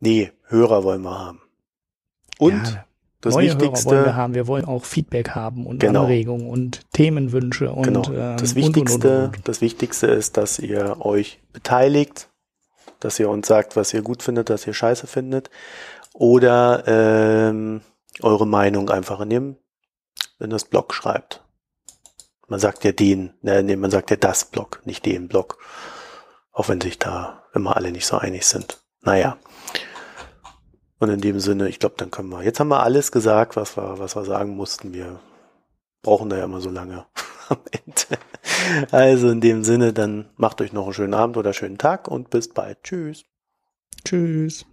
Nee, Hörer wollen wir haben. Und ja, das Neue Wichtigste, Hörer wollen wir haben. Wir wollen auch Feedback haben und genau. Anregungen und Themenwünsche und genau. das ähm, Wichtigste, und, und, und, das Wichtigste ist, dass ihr euch beteiligt, dass ihr uns sagt, was ihr gut findet, was ihr scheiße findet, oder ähm, eure Meinung einfach in dem in das Blog schreibt. Man sagt ja den, äh, nee, man sagt ja das Blog, nicht den Blog. Auch wenn sich da immer alle nicht so einig sind. Naja. Und in dem Sinne, ich glaube, dann können wir. Jetzt haben wir alles gesagt, was wir, was wir sagen mussten. Wir brauchen da ja immer so lange am Ende. Also in dem Sinne, dann macht euch noch einen schönen Abend oder schönen Tag und bis bald. Tschüss. Tschüss.